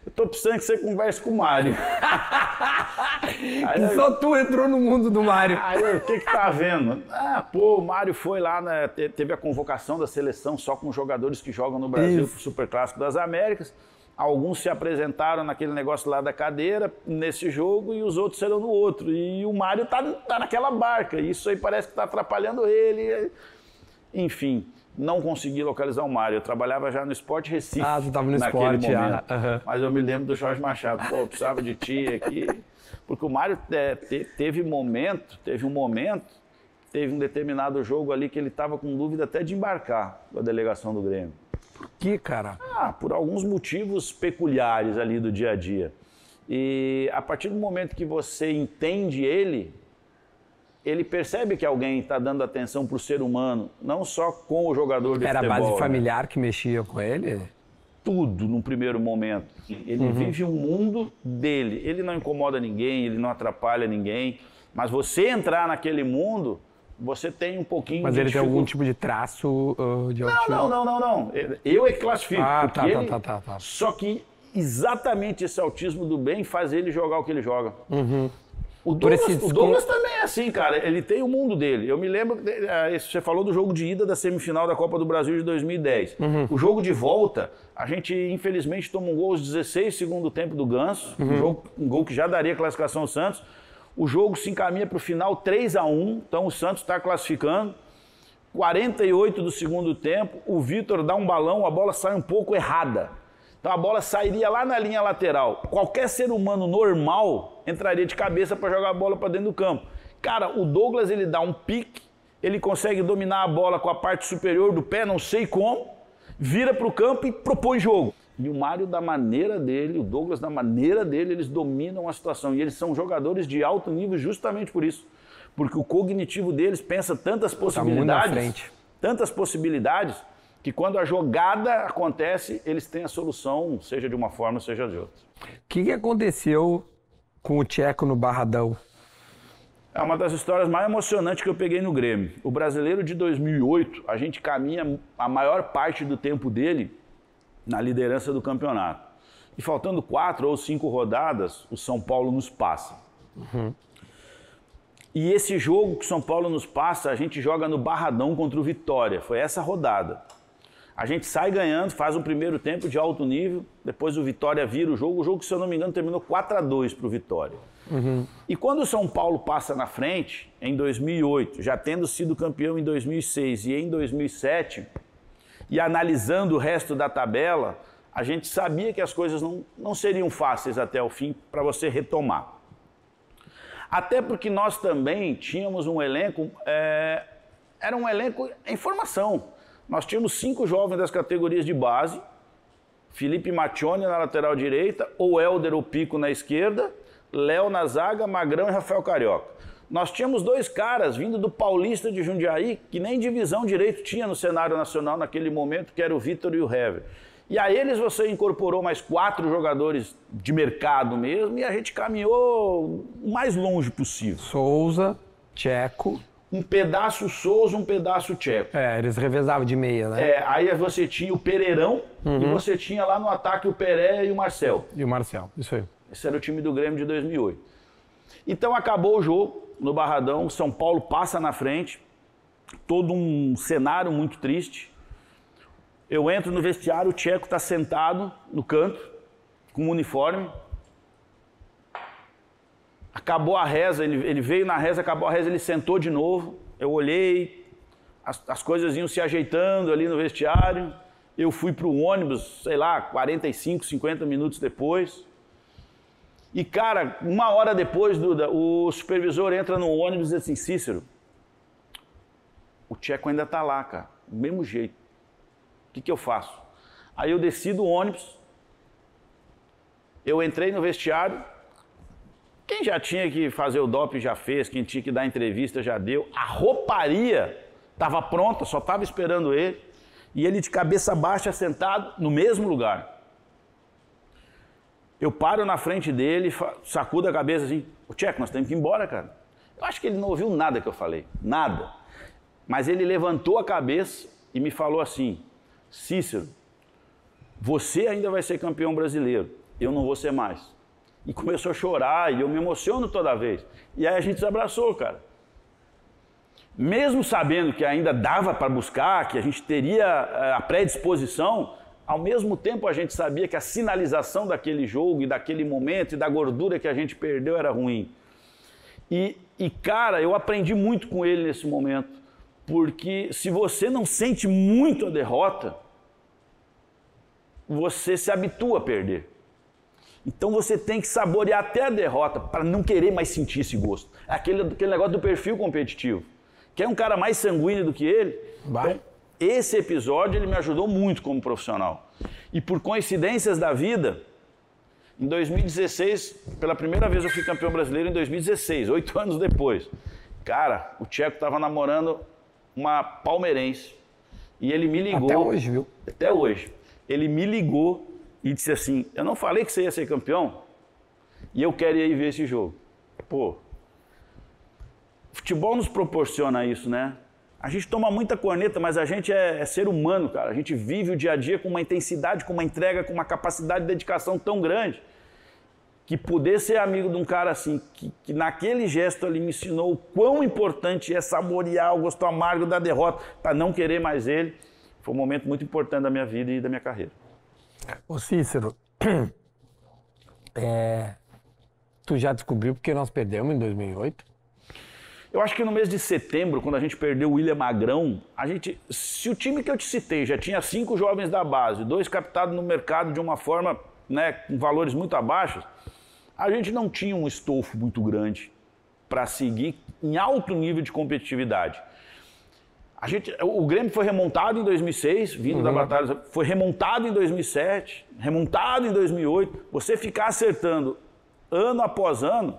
Eu tô precisando que você converse com o Mário. Aí Só tu entrou no mundo do Mário. Aí eu, o que que tá vendo? Ah, pô, o Mário foi lá, te- teve a convocação da seleção só com jogadores que jogam no Brasil Isso. pro Super Clássico das Américas. Alguns se apresentaram naquele negócio lá da cadeira, nesse jogo, e os outros serão no outro. E o Mário tá, tá naquela barca. E isso aí parece que tá atrapalhando ele. Enfim, não consegui localizar o Mário. Eu trabalhava já no Esporte Recife. Ah, tu tava no esporte, ah, momento. Mas eu me lembro do Jorge Machado. Pô, eu precisava de ti aqui. Porque o Mário é, te- teve momento, teve um momento, teve um determinado jogo ali que ele estava com dúvida até de embarcar com a delegação do Grêmio. Que, cara? Ah, por alguns motivos peculiares ali do dia a dia. E a partir do momento que você entende ele, ele percebe que alguém está dando atenção para o ser humano, não só com o jogador de Era a futebol. base né? familiar que mexia com ele? tudo num primeiro momento. Ele Uhum. vive um mundo dele. Ele não incomoda ninguém, ele não atrapalha ninguém. Mas você entrar naquele mundo, você tem um pouquinho Mas de ele tem algum tipo de traço uh, de Não, autismo? não, não, não, não. Eu é que classifico. Ah, tá, tá, ele- tá, tá, tá. Só que exatamente esse autismo do bem faz ele jogar o que ele joga. Uhum. O Douglas, o Douglas, também é assim, cara. Ele tem o mundo dele. Eu me lembro, é, você falou do jogo de ida da semifinal da Copa do Brasil de 2010. Uhum. O jogo de volta, a gente infelizmente toma um gol aos 16 segundo tempo do Ganso, uhum. um, jogo, um, gol que já daria classificação ao Santos. O jogo se encaminha para o final 3 a 1 então o Santos está classificando. 48 do segundo tempo, o Vitor dá um balão, a bola sai um pouco errada. Então a bola sairia lá na linha lateral. Qualquer ser humano normal entraria de cabeça para jogar a bola para dentro do campo. Cara, o Douglas ele dá um pique, ele consegue dominar a bola com a parte superior do pé, não sei como, vira para o campo e propõe jogo. E o Mário, da maneira dele, o Douglas, da maneira dele, eles dominam a situação. E eles são jogadores de alto nível justamente por isso. Porque o cognitivo deles pensa tantas possibilidades. Tá tantas possibilidades que quando a jogada acontece, eles têm a solução, seja de uma forma, seja de outra. O que, que aconteceu com o Tcheco no Barradão? É uma das histórias mais emocionantes que eu peguei no Grêmio. O brasileiro de 2008, a gente caminha a maior parte do tempo dele na liderança do campeonato. E faltando quatro ou cinco rodadas, o São Paulo nos passa. Uhum. E esse jogo que o São Paulo nos passa, a gente joga no Barradão contra o Vitória. Foi essa rodada. A gente sai ganhando, faz um primeiro tempo de alto nível, depois o Vitória vira o jogo. O jogo, se eu não me engano, terminou 4 a 2 para o Vitória. Uhum. E quando o São Paulo passa na frente, em 2008, já tendo sido campeão em 2006 e em 2007, e analisando o resto da tabela, a gente sabia que as coisas não, não seriam fáceis até o fim para você retomar. Até porque nós também tínhamos um elenco, é, era um elenco em formação. Nós tínhamos cinco jovens das categorias de base, Felipe Matione na lateral direita, ou Helder ou Pico na esquerda, Léo na zaga, Magrão e Rafael Carioca. Nós tínhamos dois caras vindo do Paulista de Jundiaí, que nem divisão direito tinha no cenário nacional naquele momento, que era o Vitor e o Hever. E a eles você incorporou mais quatro jogadores de mercado mesmo, e a gente caminhou o mais longe possível. Souza, Tcheco um pedaço Souza, um pedaço Tcheco. É, eles revezavam de meia, né? É, aí você tinha o Pereirão uhum. e você tinha lá no ataque o Peré e o Marcel. E o Marcel, isso aí. Esse era o time do Grêmio de 2008. Então acabou o jogo no Barradão, São Paulo passa na frente, todo um cenário muito triste. Eu entro no vestiário, o Tcheco está sentado no canto, com o uniforme, Acabou a reza, ele, ele veio na reza, acabou a reza, ele sentou de novo. Eu olhei, as, as coisas iam se ajeitando ali no vestiário. Eu fui para o ônibus, sei lá, 45, 50 minutos depois. E, cara, uma hora depois, Duda, o supervisor entra no ônibus e diz assim: Cícero, o Tcheco ainda está lá, cara, do mesmo jeito. O que, que eu faço? Aí eu desci do ônibus, eu entrei no vestiário, quem já tinha que fazer o DOP já fez, quem tinha que dar entrevista já deu. A rouparia estava pronta, só estava esperando ele. E ele de cabeça baixa, sentado no mesmo lugar. Eu paro na frente dele, sacudo a cabeça assim: Ô Tcheco, nós temos que ir embora, cara. Eu acho que ele não ouviu nada que eu falei, nada. Mas ele levantou a cabeça e me falou assim: Cícero, você ainda vai ser campeão brasileiro, eu não vou ser mais e começou a chorar, e eu me emociono toda vez. E aí a gente se abraçou, cara. Mesmo sabendo que ainda dava para buscar, que a gente teria eh, a predisposição, ao mesmo tempo a gente sabia que a sinalização daquele jogo e daquele momento e da gordura que a gente perdeu era ruim. E, e cara, eu aprendi muito com ele nesse momento, porque se você não sente muito a derrota, você se habitua a perder. Então você tem que saborear até a derrota para não querer mais sentir esse gosto. Aquele, aquele negócio do perfil competitivo. Quer um cara mais sanguíneo do que ele? Vai. Então, esse episódio ele me ajudou muito como profissional. E por coincidências da vida, em 2016, pela primeira vez eu fui campeão brasileiro em 2016, oito anos depois. Cara, o Tcheco estava namorando uma palmeirense. E ele me ligou. Até hoje, viu? Até hoje. Ele me ligou e disse assim: Eu não falei que você ia ser campeão? E eu quero ir ver esse jogo. Pô, futebol nos proporciona isso, né? A gente toma muita corneta, mas a gente é, é, ser humano, cara. A gente vive o dia a dia com uma intensidade, com uma entrega, com uma capacidade de dedicação tão grande que poder ser amigo de um cara assim, que, que naquele gesto ali me ensinou o quão importante é saborear o gosto amargo da derrota para não querer mais ele, foi um momento muito importante da minha vida e da minha carreira. Ô Cícero, é, tu já descobriu porque nós perdemos em 2008? Eu acho que no mês de setembro, quando a gente perdeu o William Magrão, a gente, se o time que eu te citei já tinha cinco jovens da base, dois captados no mercado de uma forma, né, com valores muito abaixo, a gente não tinha um estofo muito grande para seguir em alto nível de competitividade. A gente, o Grêmio foi remontado em 2006, vindo uhum. da batalha, foi remontado em 2007, remontado em 2008. Você ficar acertando ano após ano,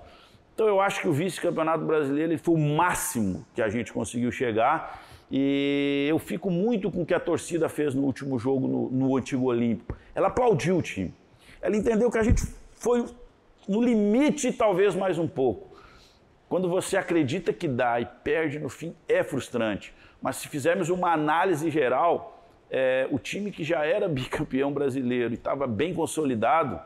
então eu acho que o vice-campeonato brasileiro foi o máximo que a gente conseguiu chegar. E eu fico muito com o que a torcida fez no último jogo no, no Antigo Olímpico. Ela aplaudiu o time. Ela entendeu que a gente foi no limite, talvez mais um pouco. Quando você acredita que dá e perde no fim, é frustrante. Mas se fizermos uma análise geral, é, o time que já era bicampeão brasileiro e estava bem consolidado,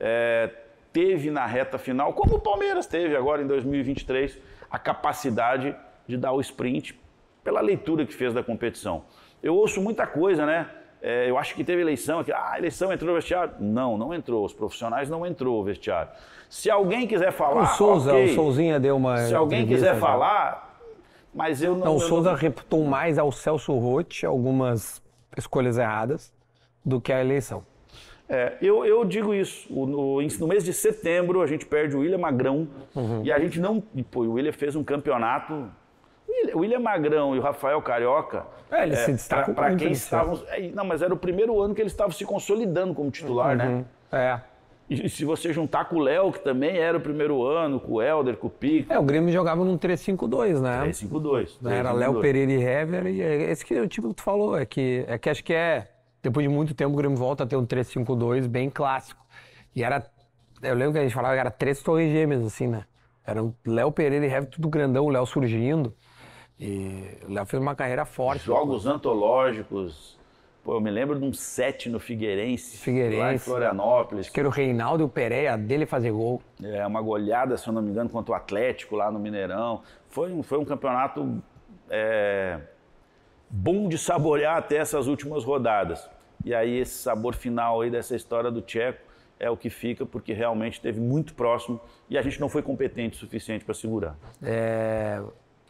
é, teve na reta final, como o Palmeiras teve agora em 2023, a capacidade de dar o sprint pela leitura que fez da competição. Eu ouço muita coisa, né? É, eu acho que teve eleição aqui. Ah, a eleição entrou no vestiário. Não, não entrou. Os profissionais não entrou o vestiário. Se alguém quiser falar. O Souza, okay, o Souzinha deu uma. Se alguém quiser falar, mas eu não. Não, o Souza não... reputou mais ao Celso Roth algumas escolhas erradas do que a eleição. É, eu, eu digo isso. O, no, no, mês de setembro, a gente perde o William Magrão uhum. e a gente não. Pô, o William fez um campeonato o William Magrão e o Rafael Carioca. É, eles é, se destacam Para quem estavam. É, não, mas era o primeiro ano que eles estavam se consolidando como titular, né? uhum. né? É. E se você juntar com o Léo, que também era o primeiro ano, com o Helder, com o Pico. É, o Grêmio jogava num 3-5-2, né? 3-5-2. Era Léo Pereira e Hever. E é esse que é o tipo que tu falou, é que, é que acho que é. Depois de muito tempo, o Grêmio volta a ter um 3-5-2 bem clássico. E era. Eu lembro que a gente falava que era três torres gêmeas, assim, né? Era o Léo Pereira e Hever, tudo grandão, o Léo surgindo. E o Léo fez uma carreira forte. Jogos antológicos. Pô, eu me lembro de um set no Figueirense, Figueirense lá em Florianópolis. Que era o Reinaldo e o Pereira dele fazer gol. É, uma goleada, se eu não me engano, contra o Atlético lá no Mineirão. Foi um, foi um campeonato é, bom de saborear até essas últimas rodadas. E aí esse sabor final aí dessa história do Tcheco é o que fica, porque realmente esteve muito próximo e a gente não foi competente o suficiente para segurar. É,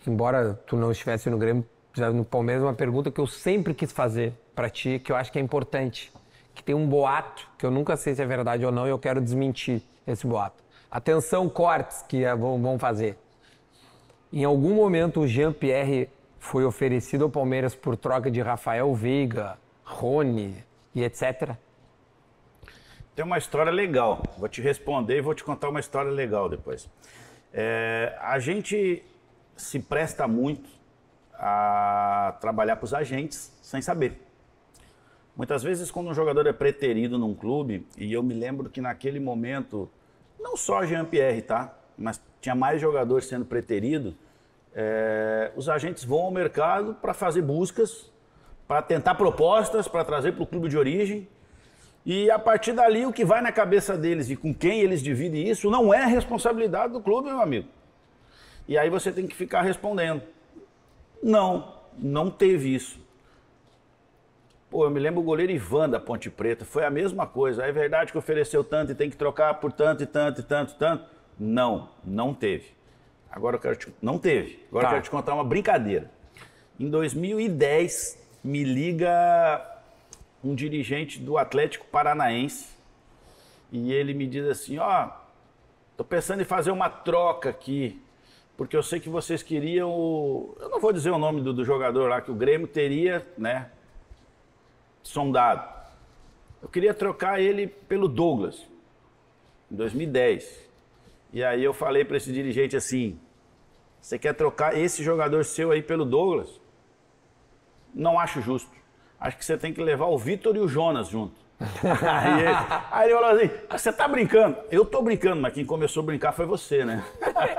embora tu não estivesse no Grêmio, no Palmeiras, uma pergunta que eu sempre quis fazer para ti, que eu acho que é importante. Que tem um boato, que eu nunca sei se é verdade ou não, e eu quero desmentir esse boato. Atenção, cortes que vão fazer. Em algum momento o Jean-Pierre foi oferecido ao Palmeiras por troca de Rafael Veiga, Rony e etc? Tem uma história legal. Vou te responder e vou te contar uma história legal depois. É, a gente se presta muito a trabalhar para os agentes sem saber. Muitas vezes, quando um jogador é preterido num clube, e eu me lembro que naquele momento, não só Jean-Pierre, tá? Mas tinha mais jogadores sendo preterido, é, os agentes vão ao mercado para fazer buscas, para tentar propostas, para trazer para o clube de origem. E a partir dali, o que vai na cabeça deles e com quem eles dividem isso não é responsabilidade do clube, meu amigo. E aí você tem que ficar respondendo. Não, não teve isso. Pô, eu me lembro o goleiro Ivan da Ponte Preta, foi a mesma coisa. É verdade que ofereceu tanto e tem que trocar por tanto e tanto e tanto e tanto? Não, não teve. Agora eu quero te... Não teve. Agora tá. eu quero te contar uma brincadeira. Em 2010, me liga um dirigente do Atlético Paranaense e ele me diz assim: Ó, oh, tô pensando em fazer uma troca aqui porque eu sei que vocês queriam. O... Eu não vou dizer o nome do, do, jogador lá que o Grêmio teria, né? Sondado. Eu queria trocar ele pelo Douglas, em 2010. E aí eu falei para esse dirigente assim: você quer trocar esse jogador seu aí pelo Douglas? Não acho justo. Acho que você tem que levar o Vitor e o Jonas junto. aí, ele, aí, ele, falou assim: você tá brincando? Eu tô brincando, mas quem começou a brincar foi você, né?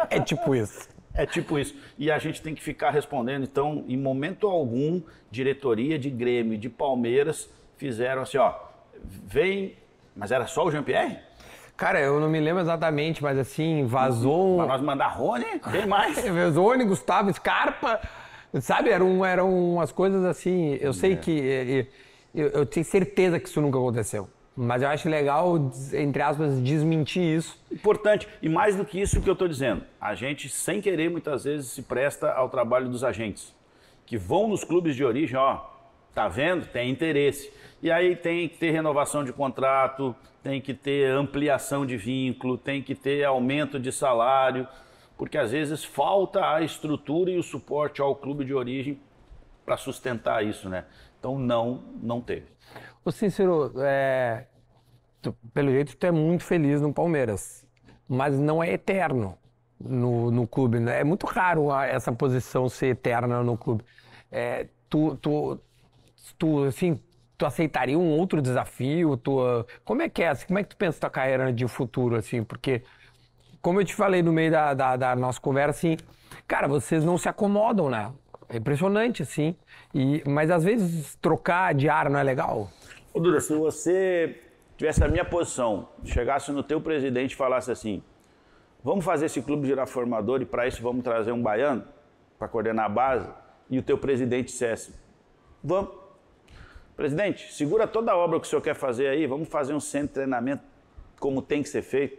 É tipo isso. É tipo isso. E a gente tem que ficar respondendo. Então, em momento algum, diretoria de Grêmio, de Palmeiras, fizeram assim, ó, vem. Mas era só o Jean-Pierre? Cara, eu não me lembro exatamente, mas assim, vazou. Pra nós mandar Rony, quem mais? Rony, Gustavo, Scarpa. Sabe, eram, eram umas coisas assim. Eu sei é. que. Eu, eu tenho certeza que isso nunca aconteceu. Mas eu acho legal, entre aspas, desmentir isso. Importante. E mais do que isso que eu estou dizendo, a gente, sem querer, muitas vezes se presta ao trabalho dos agentes, que vão nos clubes de origem, ó, tá vendo? Tem interesse. E aí tem que ter renovação de contrato, tem que ter ampliação de vínculo, tem que ter aumento de salário, porque às vezes falta a estrutura e o suporte ao clube de origem para sustentar isso, né? Então não, não teve. Ô Cícero, é, tu, pelo jeito tu é muito feliz no Palmeiras, mas não é eterno no, no clube. Né? É muito raro essa posição ser eterna no clube. É, tu, tu, tu, assim, tu aceitaria um outro desafio? Tu, como é que é? Assim, como é que tu pensa tua carreira de futuro, assim? Porque, como eu te falei no meio da, da, da nossa conversa, assim, cara, vocês não se acomodam, né? É impressionante, assim. E, mas às vezes trocar de ar não é legal? Ô, Duda, se você tivesse a minha posição, chegasse no teu presidente e falasse assim, vamos fazer esse clube girar formador e para isso vamos trazer um baiano para coordenar a base, e o teu presidente dissesse, vamos. Presidente, segura toda a obra que o senhor quer fazer aí, vamos fazer um centro de treinamento como tem que ser feito.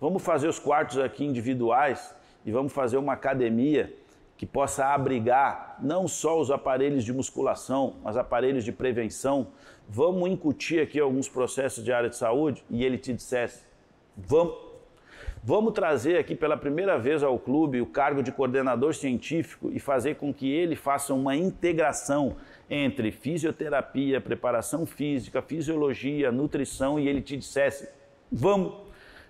Vamos fazer os quartos aqui individuais e vamos fazer uma academia que possa abrigar não só os aparelhos de musculação, mas aparelhos de prevenção. Vamos incutir aqui alguns processos de área de saúde e ele te dissesse: vamos. Vamos trazer aqui pela primeira vez ao clube o cargo de coordenador científico e fazer com que ele faça uma integração entre fisioterapia, preparação física, fisiologia, nutrição e ele te dissesse: vamos.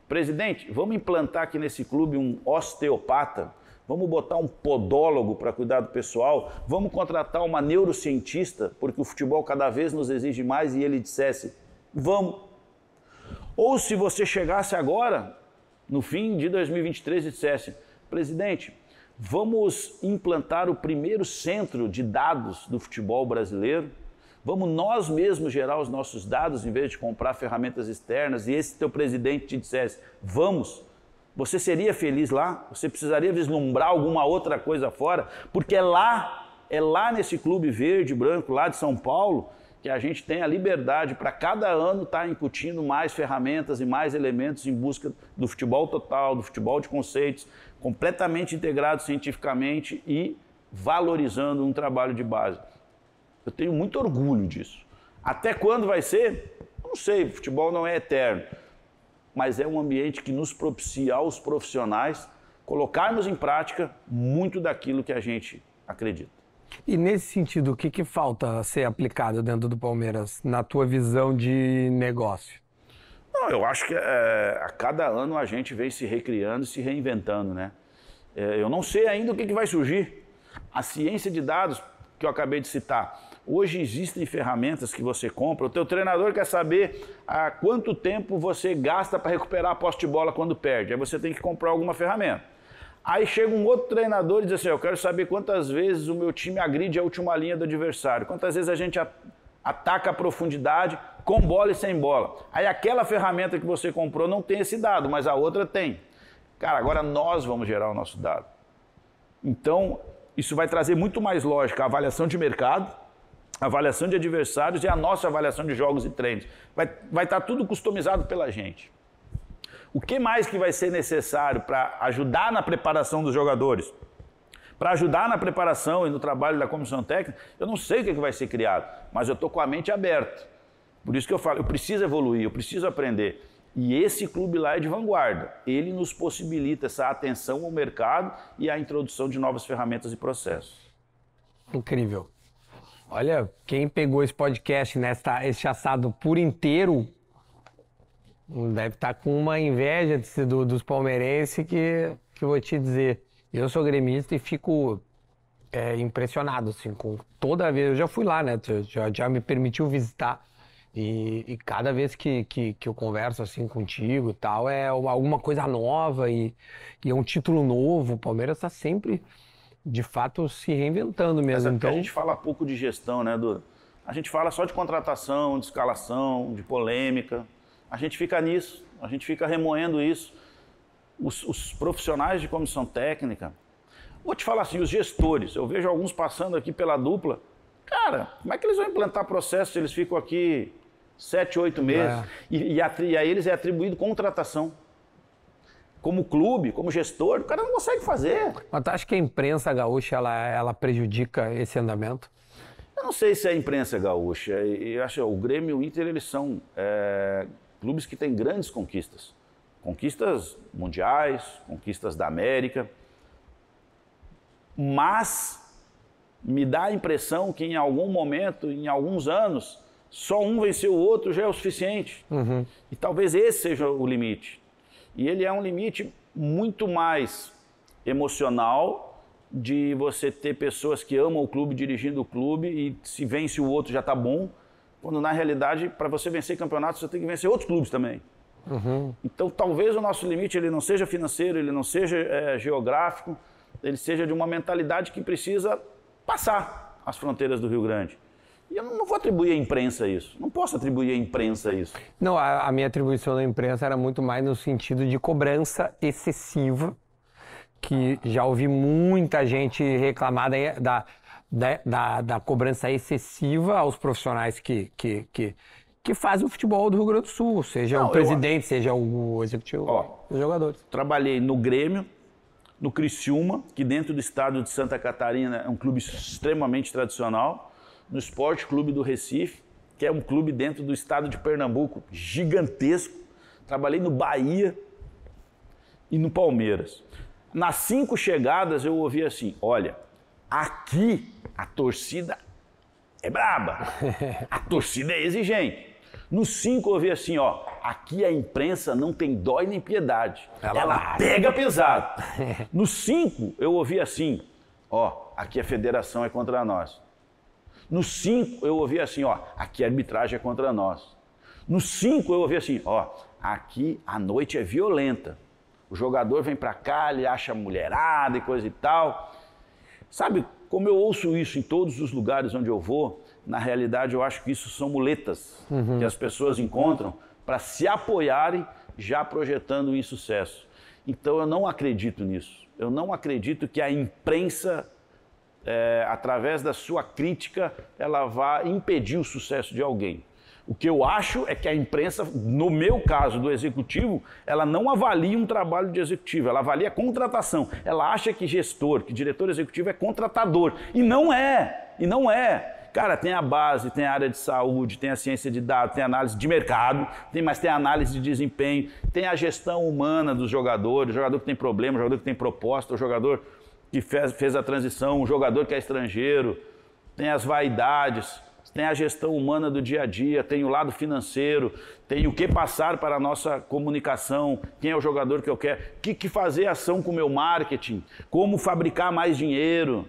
Presidente, vamos implantar aqui nesse clube um osteopata Vamos botar um podólogo para cuidar do pessoal? Vamos contratar uma neurocientista, porque o futebol cada vez nos exige mais e ele dissesse: vamos. Ou se você chegasse agora, no fim de 2023, e dissesse: presidente, vamos implantar o primeiro centro de dados do futebol brasileiro. Vamos nós mesmos gerar os nossos dados em vez de comprar ferramentas externas. E esse teu presidente te dissesse: vamos você seria feliz lá? Você precisaria vislumbrar alguma outra coisa fora? Porque é lá, é lá nesse clube verde, branco, lá de São Paulo, que a gente tem a liberdade para cada ano estar tá incutindo mais ferramentas e mais elementos em busca do futebol total, do futebol de conceitos, completamente integrado cientificamente e valorizando um trabalho de base. Eu tenho muito orgulho disso. Até quando vai ser? Não sei, futebol não é eterno mas é um ambiente que nos propicia aos profissionais colocarmos em prática muito daquilo que a gente acredita. E nesse sentido, o que, que falta ser aplicado dentro do Palmeiras, na tua visão de negócio? Não, eu acho que é, a cada ano a gente vem se recriando se reinventando, né? É, eu não sei ainda o que, que vai surgir. A ciência de dados que eu acabei de citar, Hoje existem ferramentas que você compra. O teu treinador quer saber há quanto tempo você gasta para recuperar a posse de bola quando perde. Aí você tem que comprar alguma ferramenta. Aí chega um outro treinador e diz assim: Eu quero saber quantas vezes o meu time agride a última linha do adversário, quantas vezes a gente ataca a profundidade com bola e sem bola. Aí aquela ferramenta que você comprou não tem esse dado, mas a outra tem. Cara, agora nós vamos gerar o nosso dado. Então, isso vai trazer muito mais lógica a avaliação de mercado, avaliação de adversários e a nossa avaliação de jogos e treinos. Vai, vai estar tudo customizado pela gente. O que mais que vai ser necessário para ajudar na preparação dos jogadores? Para ajudar na preparação e no trabalho da comissão técnica, eu não sei o que, é que vai ser criado, mas eu estou com a mente aberta. Por isso que eu falo, eu preciso evoluir, eu preciso aprender. E esse clube lá é de vanguarda. Ele nos possibilita essa atenção ao mercado e a introdução de novas ferramentas e processos. Incrível. Olha, quem pegou esse podcast, nesta, esse assado por inteiro, deve estar tá com uma inveja de, do, dos palmeirenses que, que eu vou te dizer. Eu sou gremista e fico é, impressionado, assim, com toda vez. Eu já fui lá, né? Já, já me permitiu visitar. E, e cada vez que, que, que, eu converso assim contigo e tal, é alguma coisa nova e, e é um título novo. O Palmeiras está sempre, de fato, se reinventando mesmo. Mas então... a gente fala pouco de gestão, né, Duda? A gente fala só de contratação, de escalação, de polêmica. A gente fica nisso, a gente fica remoendo isso. Os, os profissionais de comissão técnica, vou te falar assim, os gestores, eu vejo alguns passando aqui pela dupla. Cara, como é que eles vão implantar processo se eles ficam aqui sete, oito meses? É. E, e, a, e a eles é atribuído contratação como clube, como gestor, o cara não consegue fazer. Mas tu acha que a imprensa gaúcha ela, ela prejudica esse andamento? Eu não sei se é a imprensa gaúcha. Eu acho que o Grêmio e o Inter eles são é, clubes que têm grandes conquistas. Conquistas mundiais, conquistas da América. Mas me dá a impressão que em algum momento, em alguns anos, só um venceu o outro já é o suficiente. Uhum. E talvez esse seja o limite. E ele é um limite muito mais emocional de você ter pessoas que amam o clube dirigindo o clube e se vence o outro já está bom, quando na realidade para você vencer campeonatos você tem que vencer outros clubes também. Uhum. Então talvez o nosso limite ele não seja financeiro, ele não seja é, geográfico, ele seja de uma mentalidade que precisa passar as fronteiras do Rio Grande. E eu não vou atribuir à imprensa isso. Não posso atribuir à imprensa isso. Não, a, a minha atribuição à imprensa era muito mais no sentido de cobrança excessiva, que já ouvi muita gente reclamar da, da, da, da cobrança excessiva aos profissionais que, que, que, que fazem o futebol do Rio Grande do Sul, seja não, o presidente, eu... seja o executivo, Ó, os jogadores. Trabalhei no Grêmio, no Criciúma, que dentro do estado de Santa Catarina é um clube extremamente tradicional, no Esporte Clube do Recife, que é um clube dentro do estado de Pernambuco gigantesco. Trabalhei no Bahia e no Palmeiras. Nas cinco chegadas eu ouvi assim: olha, aqui a torcida é braba, a torcida é exigente. Nos cinco eu ouvi assim: ó, aqui a imprensa não tem dó nem piedade. Ela, Ela pega pesado. Nos cinco eu ouvi assim: ó, aqui a federação é contra nós. Nos cinco eu ouvi assim: ó, aqui a arbitragem é contra nós. Nos cinco eu ouvi assim: ó, aqui a noite é violenta. O jogador vem para cá, ele acha mulherada e coisa e tal. Sabe, como eu ouço isso em todos os lugares onde eu vou, na realidade eu acho que isso são muletas uhum. que as pessoas encontram para se apoiarem já projetando um insucesso. Então eu não acredito nisso. Eu não acredito que a imprensa, é, através da sua crítica, ela vá impedir o sucesso de alguém. O que eu acho é que a imprensa, no meu caso do executivo, ela não avalia um trabalho de executivo, ela avalia a contratação. Ela acha que gestor, que diretor executivo é contratador. E não é, e não é. Cara, tem a base, tem a área de saúde, tem a ciência de dados, tem análise de mercado, tem, mas tem a análise de desempenho, tem a gestão humana dos jogadores, o jogador que tem problema, o jogador que tem proposta, o jogador que fez, fez a transição, o jogador que é estrangeiro, tem as vaidades tem a gestão humana do dia a dia, tem o lado financeiro, tem o que passar para a nossa comunicação, quem é o jogador que eu quero, o que, que fazer ação com o meu marketing, como fabricar mais dinheiro.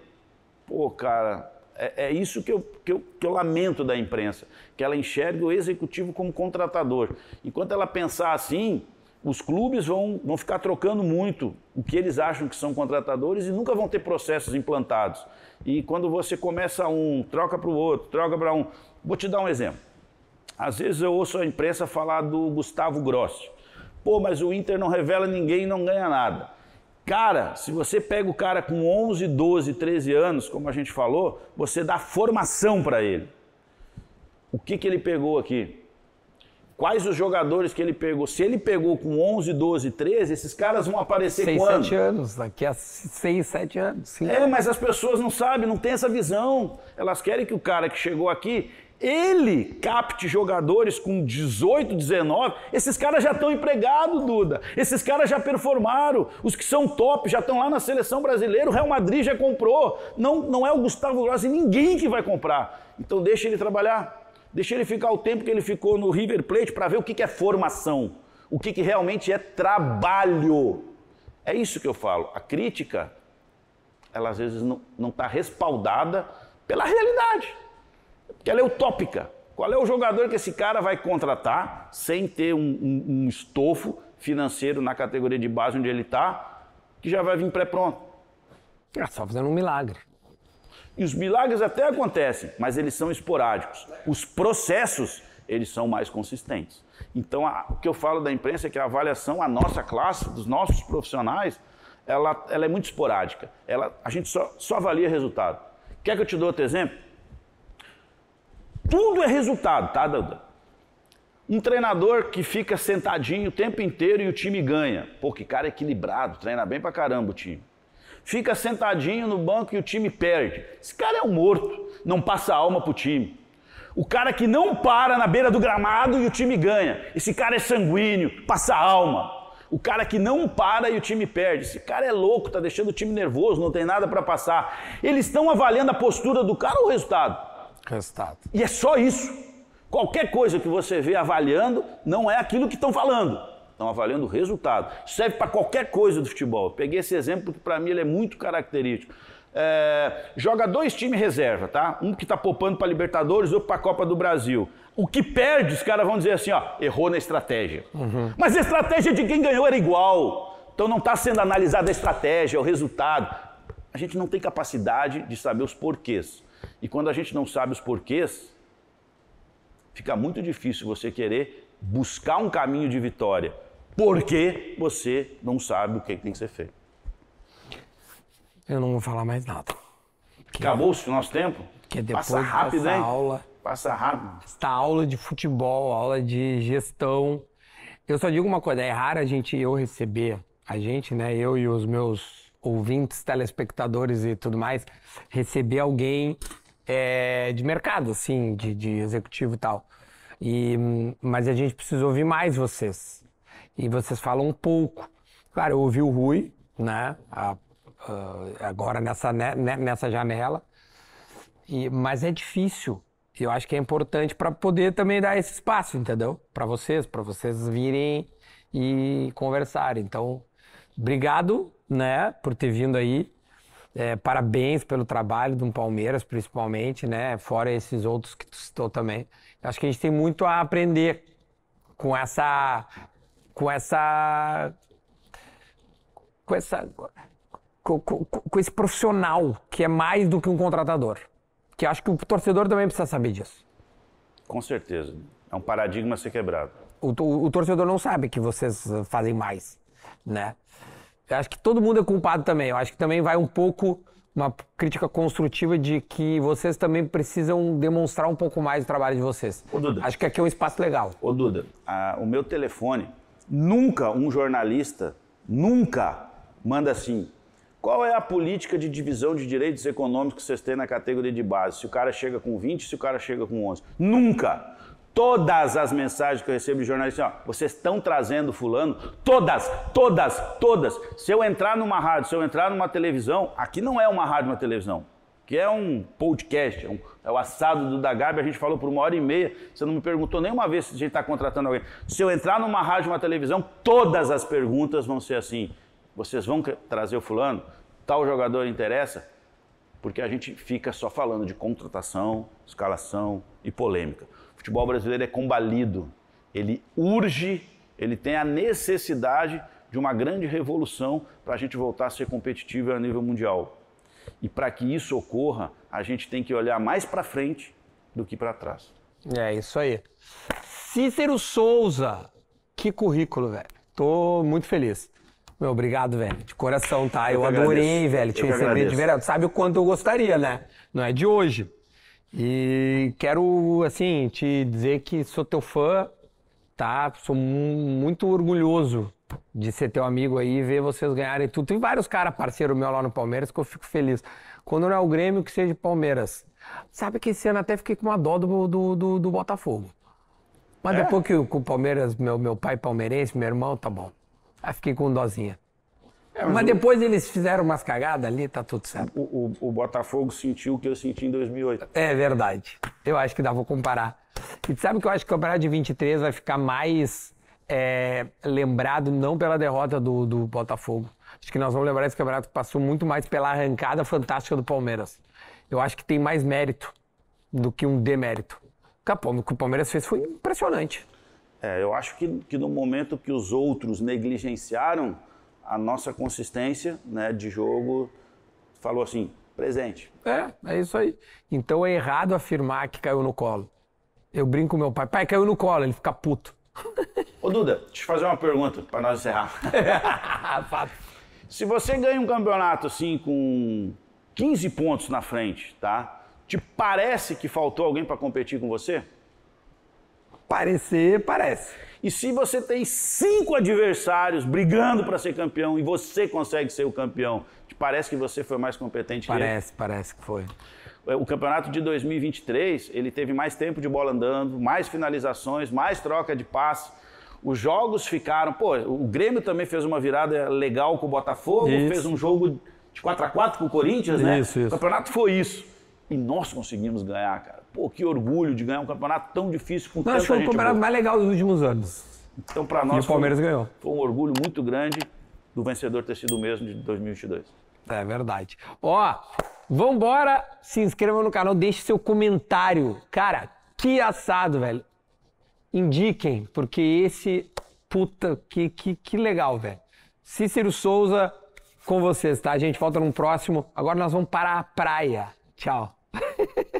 Pô, cara, é, é isso que eu, que, eu, que eu lamento da imprensa, que ela enxerga o executivo como contratador. Enquanto ela pensar assim, os clubes vão, vão ficar trocando muito o que eles acham que são contratadores e nunca vão ter processos implantados. E quando você começa um, troca para o outro, troca para um. Vou te dar um exemplo. Às vezes eu ouço a imprensa falar do Gustavo Grossi. Pô, mas o Inter não revela ninguém e não ganha nada. Cara, se você pega o cara com 11, 12, 13 anos, como a gente falou, você dá formação para ele. O que, que ele pegou aqui? Quais os jogadores que ele pegou? Se ele pegou com 11, 12, 13, esses caras vão aparecer seis, quando? 7 anos, daqui a 6, 7 anos. Sim. É, mas as pessoas não sabem, não têm essa visão. Elas querem que o cara que chegou aqui, ele capte jogadores com 18, 19. Esses caras já estão empregados, Duda. Esses caras já performaram. Os que são top já estão lá na seleção brasileira. O Real Madrid já comprou. Não, não é o Gustavo Grossi, ninguém que vai comprar. Então deixa ele trabalhar. Deixa ele ficar o tempo que ele ficou no River Plate para ver o que, que é formação, o que, que realmente é trabalho. É isso que eu falo. A crítica, ela às vezes não está respaldada pela realidade, porque ela é utópica. Qual é o jogador que esse cara vai contratar sem ter um, um, um estofo financeiro na categoria de base onde ele está, que já vai vir pré-pronto? É só fazendo um milagre. E os milagres até acontecem, mas eles são esporádicos. Os processos, eles são mais consistentes. Então, a, o que eu falo da imprensa é que a avaliação, a nossa classe, dos nossos profissionais, ela, ela é muito esporádica. Ela, a gente só, só avalia resultado. Quer que eu te dou outro exemplo? Tudo é resultado, tá, Duda? Um treinador que fica sentadinho o tempo inteiro e o time ganha. Pô, que cara equilibrado, treina bem pra caramba o time. Fica sentadinho no banco e o time perde. Esse cara é um morto, não passa alma pro time. O cara que não para na beira do gramado e o time ganha. Esse cara é sanguíneo, passa alma. O cara que não para e o time perde. Esse cara é louco, tá deixando o time nervoso, não tem nada para passar. Eles estão avaliando a postura do cara ou o resultado? Resultado. E é só isso. Qualquer coisa que você vê avaliando não é aquilo que estão falando. Estão avaliando o resultado. Serve para qualquer coisa do futebol. Peguei esse exemplo porque para mim ele é muito característico. É, joga dois times reserva, tá? Um que está poupando para Libertadores, outro para a Copa do Brasil. O que perde, os caras vão dizer assim, ó, errou na estratégia. Uhum. Mas a estratégia de quem ganhou era igual. Então não está sendo analisada a estratégia, o resultado. A gente não tem capacidade de saber os porquês. E quando a gente não sabe os porquês, fica muito difícil você querer buscar um caminho de vitória, porque você não sabe o que tem que ser feito. Eu não vou falar mais nada. Acabou o nosso tempo? Que depois Passa rápido, dessa hein? aula Passa rápido. Esta aula de futebol, aula de gestão. Eu só digo uma coisa, é raro a gente, eu receber, a gente, né, eu e os meus ouvintes, telespectadores e tudo mais, receber alguém é, de mercado, assim, de, de executivo e tal. E, mas a gente precisa ouvir mais vocês. E vocês falam um pouco. Claro, eu ouvi o Rui, né, a, a, agora nessa, né, nessa janela, e, mas é difícil eu acho que é importante para poder também dar esse espaço, entendeu? Para vocês, para vocês virem e conversarem. Então, obrigado, né, por ter vindo aí. É, parabéns pelo trabalho do Palmeiras, principalmente, né? Fora esses outros que tu citou também. Acho que a gente tem muito a aprender com essa, com essa, com essa, com, com, com esse profissional que é mais do que um contratador que acho que o torcedor também precisa saber disso. Com certeza. É um paradigma a ser quebrado. O, o, o torcedor não sabe que vocês fazem mais, né? Eu acho que todo mundo é culpado também. Eu acho que também vai um pouco uma crítica construtiva de que vocês também precisam demonstrar um pouco mais o trabalho de vocês. Ô, Duda. Acho que aqui é um espaço legal. Ô, Duda, a, o meu telefone, nunca um jornalista, nunca manda assim, qual é a política de divisão de direitos econômicos que vocês têm na categoria de base? Se o cara chega com 20, se o cara chega com 11. Nunca! Todas as mensagens que eu recebo de jornalistas, ó, vocês estão trazendo fulano, todas, todas, todas. Se eu entrar numa rádio, se eu entrar numa televisão, aqui não é uma rádio, uma televisão, que é um podcast, é, um, o assado do Dagabe, a gente falou por uma hora e meia, você não me perguntou nenhuma vez se a gente está contratando alguém. Se eu entrar numa rádio, uma televisão, todas as perguntas vão ser assim, vocês vão trazer o fulano? tal jogador interessa, porque a gente fica só falando de contratação, escalação e polêmica. O futebol brasileiro é combalido, ele urge, ele tem a necessidade de uma grande revolução para a gente voltar a ser competitivo a nível mundial. E para que isso ocorra, a gente tem que olhar mais para frente do que para trás. É isso aí. Cícero Souza, que currículo, velho. Tô muito feliz. Meu, obrigado, velho. De coração, tá? Eu, eu adorei, velho, te receber de verdade. Sabe o quanto eu gostaria, né? Não é de hoje. E quero, assim, te dizer que sou teu fã, tá? Sou muito orgulhoso de ser teu amigo aí e ver vocês ganharem tudo. Tem vários caras parceiro meu lá no Palmeiras que eu fico feliz. Quando não é o Grêmio, que seja Palmeiras. Sabe que esse ano até fiquei com uma dó do, do, do, do Botafogo. Mas é? depois que o, o Palmeiras, meu, meu pai palmeirense, meu irmão, tá bom. Aí fiquei com dozinha. É, mas, mas depois eles fizeram umas cagadas ali, tá tudo certo. O, o, o, Botafogo sentiu o que eu senti em 2008. É verdade. Eu acho que dá pra comparar. E sabe que eu acho que o campeonato de 23 vai ficar mais é, lembrado não pela derrota do, do Botafogo. Acho que nós vamos lembrar esse campeonato que passou muito mais pela arrancada fantástica do Palmeiras. Eu acho que tem mais mérito do que um demérito. O que o Palmeiras fez foi impressionante. É, eu acho que, que no momento que os outros negligenciaram a nossa consistência né, de jogo, falou assim, presente. É, é isso aí. Então é errado afirmar que caiu no colo. Eu brinco com meu pai, pai, caiu no colo, ele fica puto. Ô Duda, deixa eu fazer uma pergunta para nós encerrar. Fato. Se você ganha um campeonato assim com 15 pontos na frente, tá? Te parece que faltou alguém para competir com você? Parecer, parece. E se você tem cinco adversários brigando para ser campeão e você consegue ser o campeão, te parece que você foi mais competente Parece, parece que foi. que ele? O campeonato de 2023, ele teve mais tempo de bola andando, mais finalizações, mais troca de passe. Os jogos ficaram. Pô, o Grêmio também fez uma virada legal com o Botafogo, Isso. fez um jogo de 4 a 4 com o Corinthians, né? Isso, isso. O campeonato foi isso. E nós conseguimos ganhar, cara. Pô, que orgulho de ganhar um campeonato tão difícil com Não, tanta acho que foi o campeonato boa. mais legal dos últimos anos. Então, para E nós, o Palmeiras foi, ganhou. foi um orgulho muito grande do vencedor ter sido o mesmo de 2022. É verdade. Ó, vambora, se inscreva no canal, deixe seu comentário. Cara, que assado, velho. Indiquem, porque esse. Puta, que, que, que legal, velho. Cícero Souza com vocês, tá? A gente volta num próximo. Agora nós vamos para a praia. Tchau.